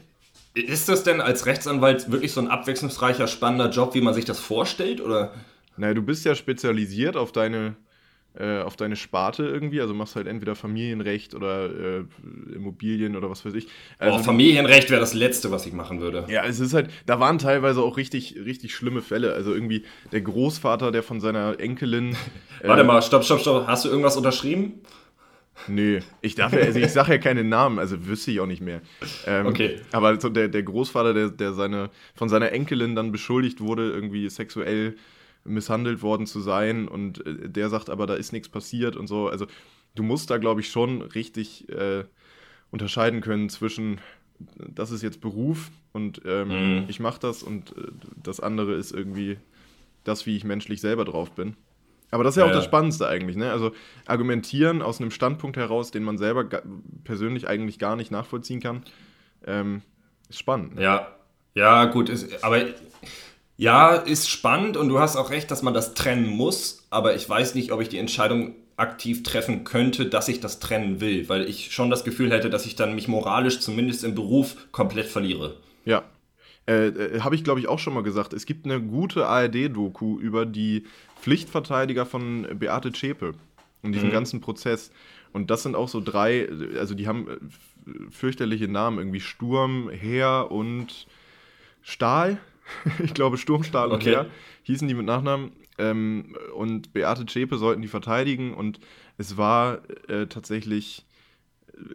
Ist das denn als Rechtsanwalt wirklich so ein abwechslungsreicher, spannender Job, wie man sich das vorstellt? Oder? Naja, du bist ja spezialisiert auf deine, äh, auf deine Sparte irgendwie, also machst halt entweder Familienrecht oder äh, Immobilien oder was weiß ich. Also oh, Familienrecht wäre das Letzte, was ich machen würde. Ja, es ist halt, da waren teilweise auch richtig, richtig schlimme Fälle. Also irgendwie der Großvater, der von seiner Enkelin. Warte äh, mal, stopp, stopp, stopp. Hast du irgendwas unterschrieben? Nee, ich darf ja, also ich sage ja keine Namen, also wüsste ich auch nicht mehr. Ähm, Okay. Aber so der, der Großvater, der, der seine, von seiner Enkelin dann beschuldigt wurde, irgendwie sexuell misshandelt worden zu sein und äh, der sagt aber, da ist nichts passiert und so. Also du musst da, glaube ich, schon richtig äh, unterscheiden können zwischen, das ist jetzt Beruf und ähm, Mhm. ich mache das und äh, das andere ist irgendwie das, wie ich menschlich selber drauf bin. Aber das ist ja, Ja, auch das. Spannendste eigentlich, ne? Also argumentieren aus einem Standpunkt heraus, den man selber persönlich eigentlich gar nicht nachvollziehen kann, ähm, ist spannend. Ne? Ja, ja, gut, ist, aber ja, ist spannend und du hast auch recht, dass man das trennen muss, aber ich weiß nicht, ob ich die Entscheidung aktiv treffen könnte, dass ich das trennen will, weil ich schon das Gefühl hätte, dass ich dann mich moralisch zumindest im Beruf komplett verliere. Ja. Äh, äh, Habe ich, glaube ich, auch schon mal gesagt. Es gibt eine gute ARD-Doku über die Pflichtverteidiger von Beate Zschäpe und diesen Mhm. ganzen Prozess. Und das sind auch so drei, also die haben äh, fürchterliche Namen, irgendwie Sturm, Heer und Stahl. ich glaube, Sturm, Stahl und Okay. Heer hießen die mit Nachnamen. Ähm, und Beate Zschäpe sollten die verteidigen und es war äh, tatsächlich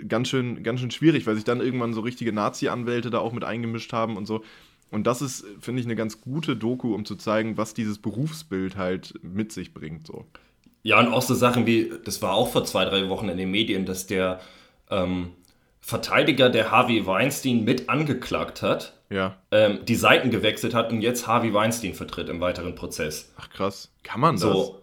ganz schön, ganz schön schwierig, weil sich dann irgendwann so richtige Nazi-Anwälte da auch mit eingemischt haben und so. Und das ist, finde ich, eine ganz gute Doku, um zu zeigen, was dieses Berufsbild halt mit sich bringt. So. Ja, und auch so Sachen wie, das war auch vor zwei, drei Wochen in den Medien, dass der ähm, Verteidiger, der Harvey Weinstein mit angeklagt hat, Ja. ähm, die Seiten gewechselt hat und jetzt Harvey Weinstein vertritt im weiteren Prozess. Ach krass. Kann man das? So.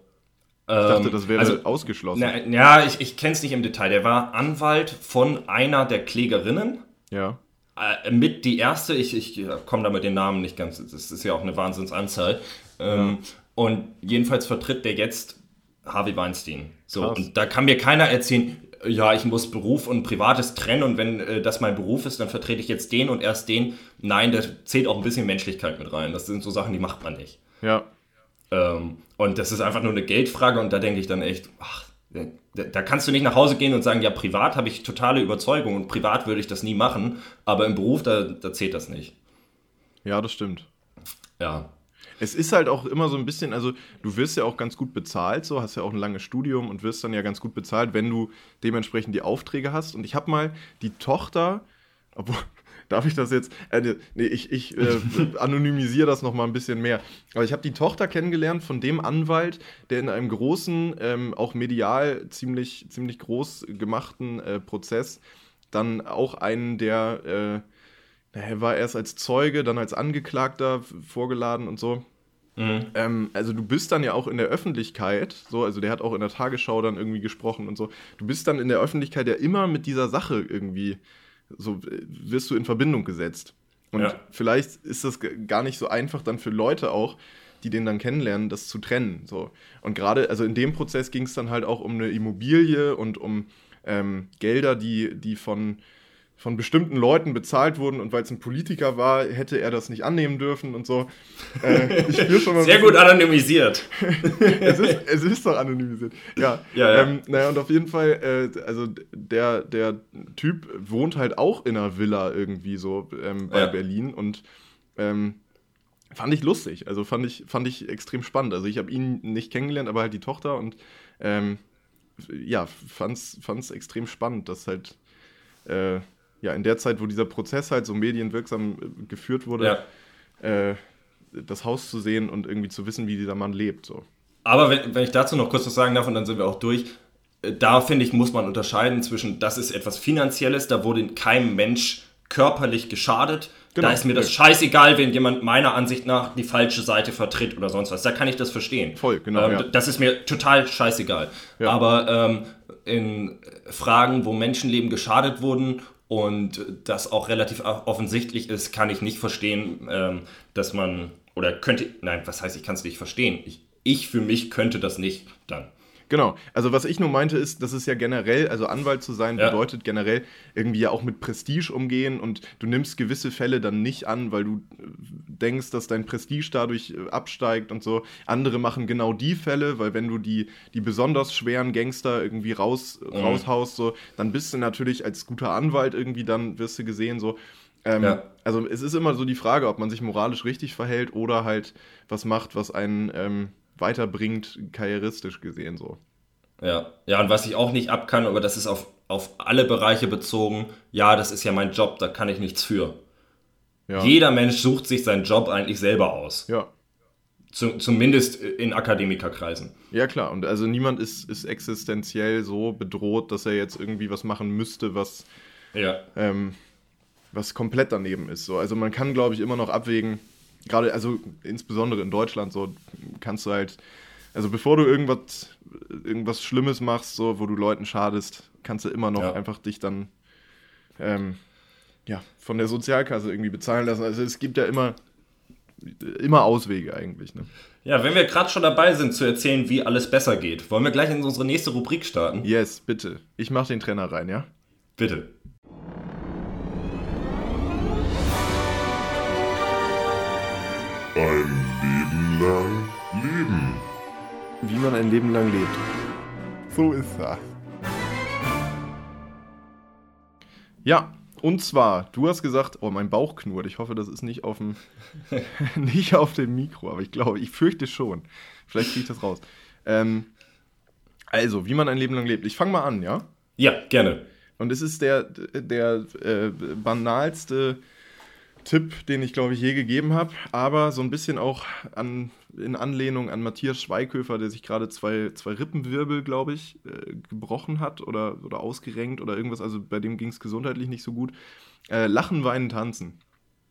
ich dachte, das wäre also, ausgeschlossen. Na, ja, ich, ich kenne es nicht im Detail. Der war Anwalt von einer der Klägerinnen. Ja. Äh, mit die erste, ich, ich komme da mit den Namen nicht ganz, das ist ja auch eine Wahnsinnsanzahl. Ähm, Und jedenfalls vertritt der jetzt Harvey Weinstein. So, Krass. und da kann mir keiner erzählen, ja, ich muss Beruf und Privates trennen und wenn äh, das mein Beruf ist, dann vertrete ich jetzt den und erst den. Nein, da zählt auch ein bisschen Menschlichkeit mit rein. Das sind so Sachen, die macht man nicht. Ja. Ähm, und das ist einfach nur eine Geldfrage und da denke ich dann echt, ach, da, da kannst du nicht nach Hause gehen und sagen, ja, privat habe ich totale Überzeugung und privat würde ich das nie machen, aber im Beruf, da, da zählt das nicht. Ja, das stimmt. Ja. Es ist halt auch immer so ein bisschen, also du wirst ja auch ganz gut bezahlt, so hast ja auch ein langes Studium und wirst dann ja ganz gut bezahlt, wenn du dementsprechend die Aufträge hast. Und ich habe mal die Tochter, obwohl, darf ich das jetzt? Äh, nee, ich, ich äh, anonymisiere das nochmal ein bisschen mehr. Aber ich habe die Tochter kennengelernt von dem Anwalt, der in einem großen, ähm, auch medial ziemlich, ziemlich groß gemachten äh, Prozess dann auch einen der, äh, er war erst als Zeuge, dann als Angeklagter vorgeladen und so. Ähm, also du bist dann ja auch in der Öffentlichkeit, so, also der hat auch in der Tagesschau dann irgendwie gesprochen und so. Du bist dann in der Öffentlichkeit ja immer mit dieser Sache irgendwie, so äh, wirst du in Verbindung gesetzt. Und Ja. vielleicht ist das gar nicht so einfach dann für Leute auch, die den dann kennenlernen, das zu trennen. So. Und gerade, also in dem Prozess ging es dann halt auch um eine Immobilie und um ähm, Gelder, die, die von, von bestimmten Leuten bezahlt wurden und weil es ein Politiker war, hätte er das nicht annehmen dürfen und so. Äh, ich spüre schon mal Sehr gut anonymisiert. es, ist, es ist doch anonymisiert. Ja, Ja, ja. Ähm, naja, und auf jeden Fall, äh, also der, der Typ wohnt halt auch in einer Villa irgendwie so ähm, bei Ja. Berlin und ähm, fand ich lustig. Also fand ich, fand ich extrem spannend. Also ich habe ihn nicht kennengelernt, aber halt die Tochter und ähm, ja, fand's, fand's extrem spannend, dass halt äh, ja in der Zeit, wo dieser Prozess halt so medienwirksam äh, geführt wurde, Ja. äh, das Haus zu sehen und irgendwie zu wissen, wie dieser Mann lebt. So. Aber wenn, wenn ich dazu noch kurz was sagen darf und dann sind wir auch durch, äh, da finde ich, muss man unterscheiden zwischen, das ist etwas Finanzielles, da wurde keinem Mensch körperlich geschadet. Genau. Da ist mir das scheißegal, wenn jemand meiner Ansicht nach die falsche Seite vertritt oder sonst was. Da kann ich das verstehen. Voll, genau, Ähm, ja. Das ist mir total scheißegal. Ja. Aber ähm, in Fragen, wo Menschenleben geschadet wurden und das auch relativ offensichtlich ist, kann ich nicht verstehen, ähm, dass man, oder könnte, nein, was heißt, ich kann es nicht verstehen. Ich, ich für mich könnte das nicht dann. Genau, also was ich nur meinte ist, das ist ja generell, also Anwalt zu sein Ja. bedeutet generell irgendwie ja auch mit Prestige umgehen und du nimmst gewisse Fälle dann nicht an, weil du äh, denkst, dass dein Prestige dadurch äh, absteigt und so. Andere machen genau die Fälle, weil wenn du die, die besonders schweren Gangster irgendwie raus, raushaust, so, dann bist du natürlich als guter Anwalt irgendwie, dann wirst du gesehen, so. Ähm, Ja. Also es ist immer so die Frage, ob man sich moralisch richtig verhält oder halt was macht, was einen ähm, weiterbringt, karrieristisch gesehen so. Ja, ja, und was ich auch nicht ab kann, aber das ist auf, auf alle Bereiche bezogen, ja, das ist ja mein Job, da kann ich nichts für. Ja. Jeder Mensch sucht sich seinen Job eigentlich selber aus. ja. Zu, zumindest in Akademikerkreisen. Ja, klar. Und also niemand ist, ist existenziell so bedroht, dass er jetzt irgendwie was machen müsste, was, Ja. ähm, was komplett daneben ist. So. Also man kann, glaube ich, immer noch abwägen, gerade, also insbesondere in Deutschland, so kannst du halt, also bevor du irgendwas, irgendwas Schlimmes machst, so, wo du Leuten schadest, kannst du immer noch Ja. einfach dich dann ähm, ja, von der Sozialkasse irgendwie bezahlen lassen. Also es gibt ja immer, immer Auswege eigentlich. Ne? Ja, wenn wir gerade schon dabei sind zu erzählen, wie alles besser geht, wollen wir gleich in unsere nächste Rubrik starten? Yes, bitte. Ich mach den Trainer rein, ja? Bitte. Ein Leben lang leben. Wie man ein Leben lang lebt. So ist das. Ja, und zwar, du hast gesagt, oh, mein Bauch knurrt. Ich hoffe, das ist nicht auf dem, nicht auf dem Mikro, aber ich glaube, ich fürchte schon. Vielleicht kriege ich das raus. Ähm, also, wie man ein Leben lang lebt. Ich fange mal an, ja? Ja, gerne. Und es ist der, der äh, banalste Tipp, den ich, glaube ich, je gegeben habe, aber so ein bisschen auch an, in Anlehnung an Matthias Schweighöfer, der sich gerade zwei, zwei Rippenwirbel, glaube ich, äh, gebrochen hat oder, oder ausgerenkt oder irgendwas. Also bei dem ging es gesundheitlich nicht so gut. Äh, Lachen, weinen, tanzen.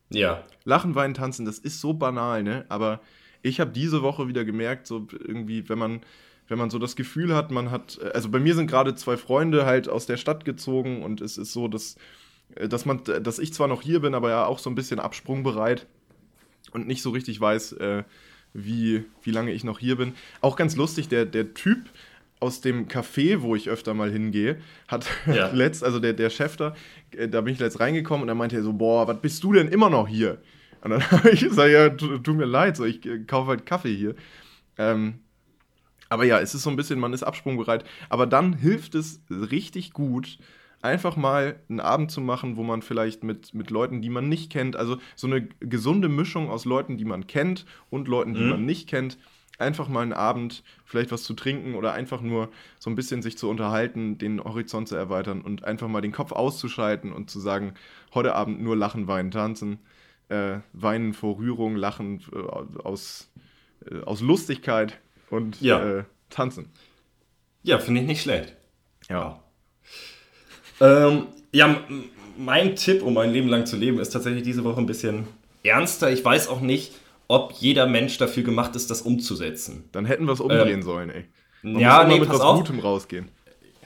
Ja. Lachen, weinen, tanzen, das ist so banal, ne? Aber ich habe diese Woche wieder gemerkt, so irgendwie, wenn man, wenn man so das Gefühl hat, man hat, also bei mir sind gerade zwei Freunde halt aus der Stadt gezogen und es ist so, dass, äh, dass man, dass ich zwar noch hier bin, aber ja auch so ein bisschen absprungbereit und nicht so richtig weiß, äh, wie, wie lange ich noch hier bin. Auch ganz lustig, der, der Typ aus dem Café, wo ich öfter mal hingehe, hat Ja. letzt, also der, der Chef da, äh, da bin ich letzt reingekommen und er meinte so, boah, was bist du denn immer noch hier? Und dann habe ich gesagt, ja, tu- tut mir leid, so, ich äh, kaufe halt Kaffee hier. Ähm, aber ja, es ist so ein bisschen, man ist absprungbereit. Aber dann hilft es richtig gut, einfach mal einen Abend zu machen, wo man vielleicht mit, mit Leuten, die man nicht kennt, also so eine gesunde Mischung aus Leuten, die man kennt und Leuten, die Mhm. man nicht kennt, einfach mal einen Abend vielleicht was zu trinken oder einfach nur so ein bisschen sich zu unterhalten, den Horizont zu erweitern und einfach mal den Kopf auszuschalten und zu sagen, heute Abend nur lachen, weinen, tanzen, äh, weinen vor Rührung, lachen äh, aus, äh, aus Lustigkeit und Ja. äh, tanzen. Ja, finde ich nicht schlecht. Ja. Ähm, ja, mein Tipp, um mein Leben lang zu leben, ist tatsächlich diese Woche ein bisschen ernster. Ich weiß auch nicht, ob jeder Mensch dafür gemacht ist, das umzusetzen. Dann hätten wir es umdrehen sollen, ey. Man ja, muss nee, mit was auf. Gutem rausgehen.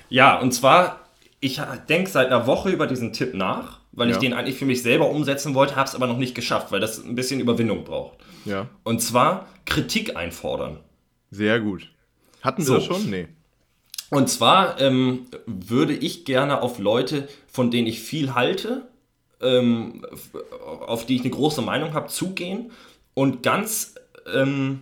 Ja, und zwar, ich denke seit einer Woche über diesen Tipp nach, weil ich Ja. den eigentlich für mich selber umsetzen wollte, habe es aber noch nicht geschafft, weil das ein bisschen Überwindung braucht. Ja, Und zwar Kritik einfordern. sehr gut. Hatten wir So. das schon? Nee. Und zwar ähm, würde ich gerne auf Leute, von denen ich viel halte, ähm, auf die ich eine große Meinung habe, zugehen und ganz, ähm,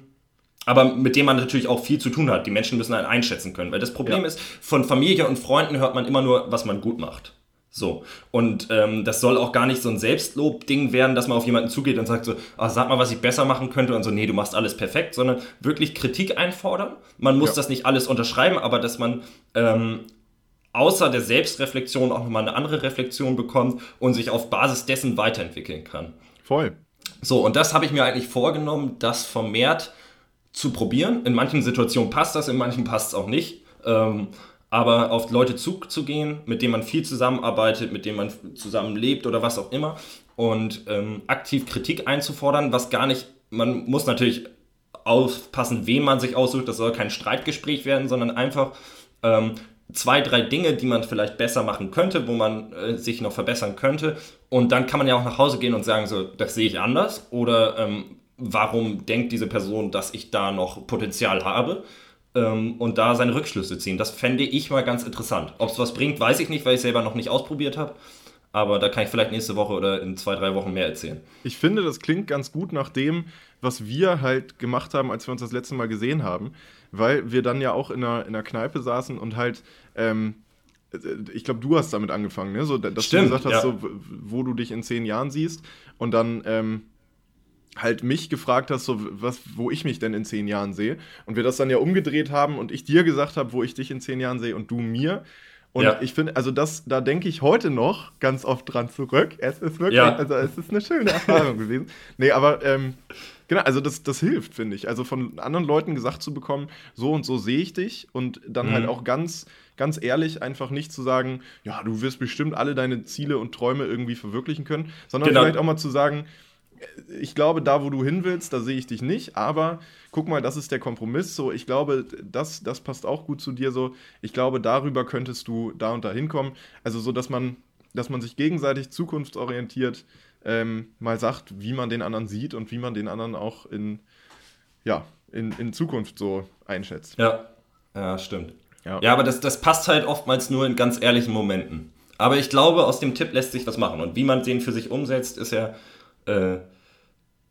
aber mit denen man natürlich auch viel zu tun hat. Die Menschen müssen einen einschätzen können, weil das Problem Ja. ist, von Familie und Freunden hört man immer nur, was man gut macht. So. Und ähm, das soll auch gar nicht so ein Selbstlob-Ding werden, dass man auf jemanden zugeht und sagt so, ah, sag mal, was ich besser machen könnte und so, nee, du machst alles perfekt, sondern wirklich Kritik einfordern. Man muss Ja. das nicht alles unterschreiben, aber dass man ähm, außer der Selbstreflexion auch nochmal eine andere Reflexion bekommt und sich auf Basis dessen weiterentwickeln kann. Voll. So, und das habe ich mir eigentlich vorgenommen, das vermehrt zu probieren. In manchen Situationen passt das, in manchen passt es auch nicht. Ähm, aber auf Leute zuzugehen, mit denen man viel zusammenarbeitet, mit denen man zusammen lebt oder was auch immer und ähm, aktiv Kritik einzufordern, was gar nicht, man muss natürlich aufpassen, wem man sich aussucht, das soll kein Streitgespräch werden, sondern einfach ähm, zwei, drei Dinge, die man vielleicht besser machen könnte, wo man äh, sich noch verbessern könnte. Und dann kann man ja auch nach Hause gehen und sagen, so, das sehe ich anders. Oder ähm, warum denkt diese Person, dass ich da noch Potenzial habe? Ähm, und da seine Rückschlüsse ziehen. Das fände ich mal ganz interessant. Ob es was bringt, weiß ich nicht, weil ich selber noch nicht ausprobiert habe. Aber da kann ich vielleicht nächste Woche oder in zwei, drei Wochen mehr erzählen. Ich finde, das klingt ganz gut nach dem, was wir halt gemacht haben, als wir uns das letzte Mal gesehen haben. Weil wir dann ja auch in einer, in einer Kneipe saßen und halt, ähm, äh, ich glaube, du hast damit angefangen, ne? So, dass Stimmt, du gesagt hast, ja. so, wo du dich in zehn Jahren siehst. Und dann ähm, halt mich gefragt hast, so, was, wo ich mich denn in zehn Jahren sehe. Und wir das dann ja umgedreht haben und ich dir gesagt habe, wo ich dich in zehn Jahren sehe und du mir. Und Ja. ich finde, also das, da denke ich heute noch ganz oft dran zurück. Es ist wirklich, Ja. also es ist eine schöne Erfahrung gewesen. Nee, aber ähm, genau, also das, das hilft, finde ich. Also von anderen Leuten gesagt zu bekommen, so und so sehe ich dich und dann Mhm. halt auch ganz, ganz ehrlich einfach nicht zu sagen, ja, du wirst bestimmt alle deine Ziele und Träume irgendwie verwirklichen können, sondern Genau. vielleicht auch mal zu sagen, ich glaube, da, wo du hin willst, da sehe ich dich nicht, aber guck mal, das ist der Kompromiss. So, ich glaube, das, das passt auch gut zu dir. So, ich glaube, darüber könntest du da und da hinkommen. Also so, dass man, dass man sich gegenseitig zukunftsorientiert ähm, mal sagt, wie man den anderen sieht und wie man den anderen auch in, ja, in, in Zukunft so einschätzt. Ja, ja, stimmt. Ja. Ja, aber das, das passt halt oftmals nur in ganz ehrlichen Momenten. Aber ich glaube, aus dem Tipp lässt sich was machen. Und wie man den für sich umsetzt, ist ja äh,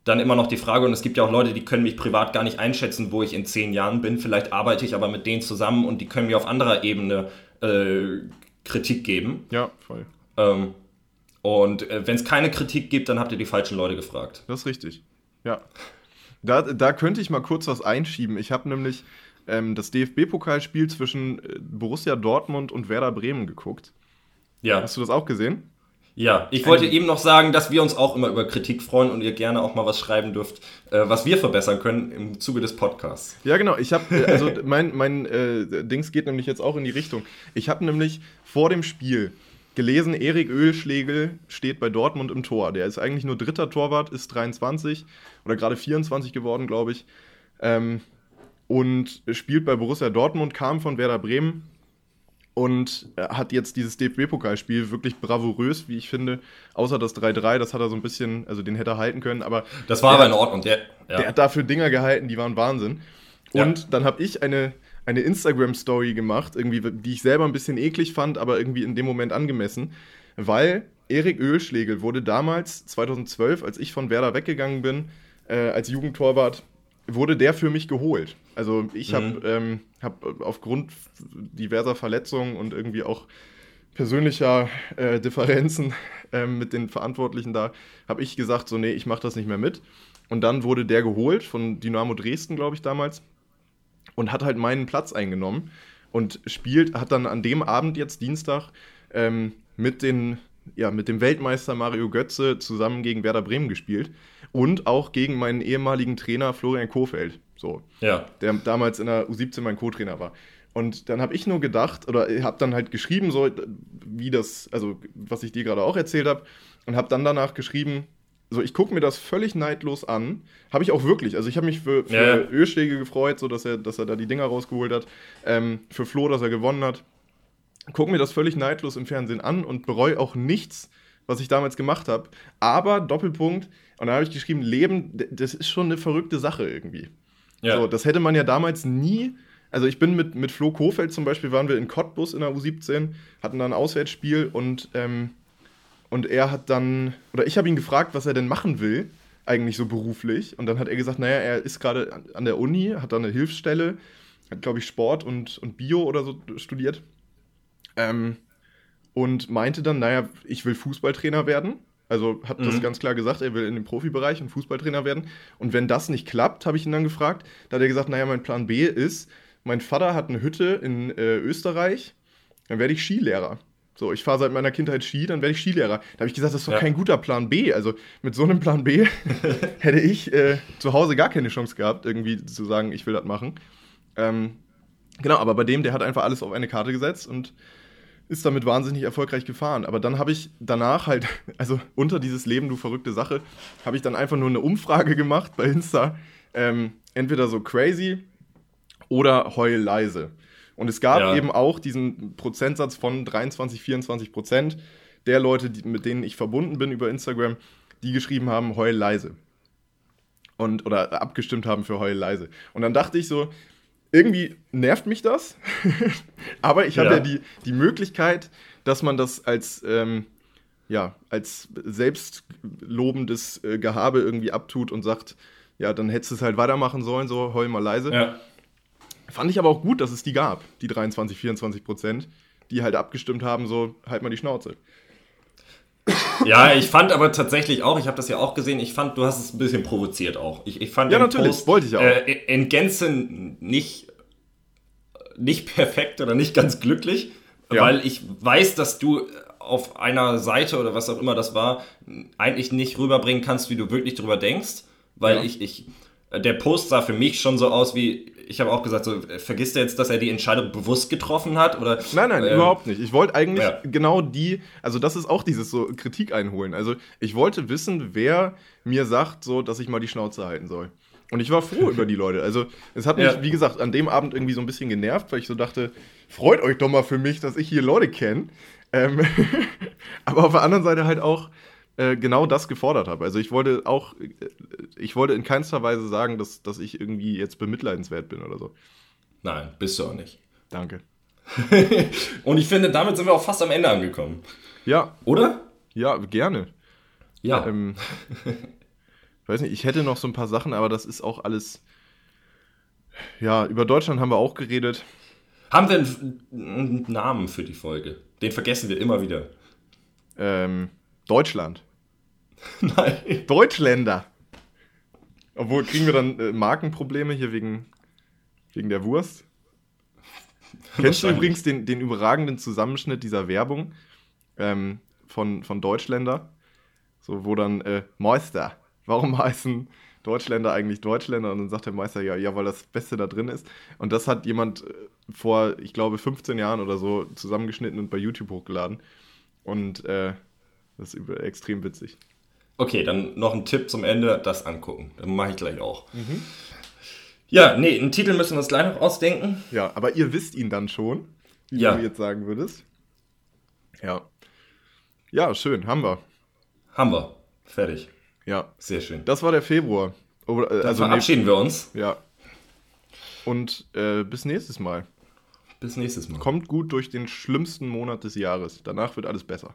dann immer noch die Frage. Und es gibt ja auch Leute, die können mich privat gar nicht einschätzen, wo ich in zehn Jahren bin. Vielleicht arbeite ich aber mit denen zusammen und die können mir auf anderer Ebene äh, Kritik geben. Ja, voll. Ähm, und äh, wenn es keine Kritik gibt, dann habt ihr die falschen Leute gefragt. Das ist richtig. Ja. Da, da könnte ich mal kurz was einschieben. Ich habe nämlich ähm, das DFB-Pokalspiel zwischen äh, Borussia Dortmund und Werder Bremen geguckt. Ja. Hast du das auch gesehen? Ja, ich wollte eben noch sagen, dass wir uns auch immer über Kritik freuen und ihr gerne auch mal was schreiben dürft, äh, was wir verbessern können im Zuge des Podcasts. Ja, genau. Ich habe, äh, also mein, mein äh, Dings geht nämlich jetzt auch in die Richtung. Ich habe nämlich vor dem Spiel gelesen, Erik Ölschlegel steht bei Dortmund im Tor. Der ist eigentlich nur dritter Torwart, ist 23 oder gerade 24 geworden, glaube ich. Ähm, und spielt bei Borussia Dortmund, kam von Werder Bremen. Und hat jetzt dieses DFB-Pokalspiel wirklich bravourös, wie ich finde, außer das 3-3, das hat er so ein bisschen, also den hätte er halten können, aber das war aber in Ordnung. Der, ja. der hat dafür Dinger gehalten, die waren Wahnsinn. Und ja. dann habe ich eine, eine Instagram-Story gemacht, irgendwie, die ich selber ein bisschen eklig fand, aber irgendwie in dem Moment angemessen, weil Erik Ölschlegel wurde damals, 2012, als ich von Werder weggegangen bin, äh, als Jugendtorwart, wurde der für mich geholt. Also ich habe mhm. ähm, hab aufgrund diverser Verletzungen und irgendwie auch persönlicher äh, Differenzen äh, mit den Verantwortlichen da, habe ich gesagt, so nee, ich mache das nicht mehr mit. Und dann wurde der geholt von Dynamo Dresden, glaube ich, damals und hat halt meinen Platz eingenommen und spielt, hat dann an dem Abend jetzt Dienstag ähm, mit, den, ja, mit dem Weltmeister Mario Götze zusammen gegen Werder Bremen gespielt und auch gegen meinen ehemaligen Trainer Florian Kofeld, so, ja. der damals in der U17 mein Co-Trainer war. Und dann habe ich nur gedacht, oder habe dann halt geschrieben, so wie das, also was ich dir gerade auch erzählt habe, und habe dann danach geschrieben, so, ich gucke mir das völlig neidlos an. Habe ich auch wirklich. Also ich habe mich für, für ja. Ölschläge gefreut, so dass er, dass er da die Dinger rausgeholt hat. Ähm, für Flo, dass er gewonnen hat. Gucke mir das völlig neidlos im Fernsehen an und bereue auch nichts, was ich damals gemacht habe. Aber Doppelpunkt, und da habe ich geschrieben, Leben, das ist schon eine verrückte Sache irgendwie. Ja. So, das hätte man ja damals nie. Also ich bin mit, mit Flo Kofeld zum Beispiel, waren wir in Cottbus in der U17, hatten da ein Auswärtsspiel und ähm, und er hat dann, oder ich habe ihn gefragt, was er denn machen will, eigentlich so beruflich. Und dann hat er gesagt, naja, er ist gerade an der Uni, hat da eine Hilfsstelle, hat, glaube ich, Sport und, und Bio oder so studiert. Ähm, und meinte dann, naja, ich will Fußballtrainer werden. Also hat mhm. das ganz klar gesagt, er will in den Profibereich und Fußballtrainer werden. Und wenn das nicht klappt, habe ich ihn dann gefragt, da hat er gesagt, naja, mein Plan B ist, mein Vater hat eine Hütte in äh, Österreich, dann werde ich Skilehrer. So, ich fahre seit meiner Kindheit Ski, dann werde ich Skilehrer. Da habe ich gesagt, das ist doch ja. kein guter Plan B. Also mit so einem Plan B hätte ich äh, zu Hause gar keine Chance gehabt, irgendwie zu sagen, ich will das machen. Ähm, genau, aber bei dem, der hat einfach alles auf eine Karte gesetzt und ist damit wahnsinnig erfolgreich gefahren. Aber dann habe ich danach halt, also unter dieses Leben, du verrückte Sache, habe ich dann einfach nur eine Umfrage gemacht bei Insta. Ähm, entweder so crazy oder heul leise. Und es gab ja. eben auch diesen Prozentsatz von 23, 24 Prozent der Leute, die, mit denen ich verbunden bin über Instagram, die geschrieben haben, heul leise. Und, oder abgestimmt haben für heul leise. Und dann dachte ich so, irgendwie nervt mich das, aber ich habe ja. ja, die, die Möglichkeit, dass man das als, ähm, ja, als selbstlobendes äh, Gehabe irgendwie abtut und sagt, ja, dann hättest du es halt weitermachen sollen, so heul mal leise. Ja. Fand ich aber auch gut, dass es die gab, die 23, 24 Prozent, die halt abgestimmt haben, so halt mal die Schnauze. Ja, ich fand aber tatsächlich auch, ich habe das ja auch gesehen, ich fand, du hast es ein bisschen provoziert auch. Ich, ich fand ja, natürlich, Post, wollte ich auch. Äh, in Gänze nicht, nicht perfekt oder nicht ganz glücklich, ja. weil ich weiß, dass du auf einer Seite oder was auch immer das war, eigentlich nicht rüberbringen kannst, wie du wirklich drüber denkst, weil ja. ich, ich, der Post sah für mich schon so aus wie, ich habe auch gesagt, so, vergisst er jetzt, dass er die Entscheidung bewusst getroffen hat? Oder, nein, nein, ähm, überhaupt nicht. Ich wollte eigentlich ja. genau die, also das ist auch dieses so Kritik einholen. Also ich wollte wissen, wer mir sagt, so, dass ich mal die Schnauze halten soll. Und ich war froh über die Leute. Also es hat mich, ja. wie gesagt, an dem Abend irgendwie so ein bisschen genervt, weil ich so dachte, freut euch doch mal für mich, dass ich hier Leute kenne. Ähm aber auf der anderen Seite halt auch, äh, genau das gefordert habe. Also ich wollte auch, äh, ich wollte in keinster Weise sagen, dass, dass ich irgendwie jetzt bemitleidenswert bin oder so. Nein, bist du auch nicht. Danke. Und ich finde, damit sind wir auch fast am Ende angekommen. Ja. Oder? Ja, gerne. Ja. Ähm, weiß nicht, ich hätte noch so ein paar Sachen, aber das ist auch alles. Ja, über Deutschland haben wir auch geredet. Haben wir einen Namen für die Folge? Den vergessen wir immer wieder. Ähm, Deutschland. Nein. Deutschländer. Obwohl, kriegen wir dann äh, Markenprobleme hier wegen, wegen der Wurst? Kennst du übrigens den, den überragenden Zusammenschnitt dieser Werbung ähm, von, von Deutschländer? So, wo dann äh, Meister, warum heißen Deutschländer eigentlich Deutschländer? Und dann sagt der Meister, ja, ja, weil das Beste da drin ist. Und das hat jemand äh, vor, ich glaube, 15 Jahren oder so zusammengeschnitten und bei YouTube hochgeladen. Und äh, das ist extrem witzig. Okay, dann noch ein Tipp zum Ende, das angucken. Dann mache ich gleich auch. Mhm. Ja, nee, einen Titel müssen wir uns gleich noch ausdenken. Ja, aber ihr wisst ihn dann schon. wie Ja. du jetzt sagen würdest. Ja. Ja, schön, haben wir. Haben wir. Fertig. Ja. Sehr schön. Das war der Februar. Oder, äh, also nee, verabschieden wir uns. ja. Und äh, bis nächstes Mal. Bis nächstes Mal. Kommt gut durch den schlimmsten Monat des Jahres. Danach wird alles besser.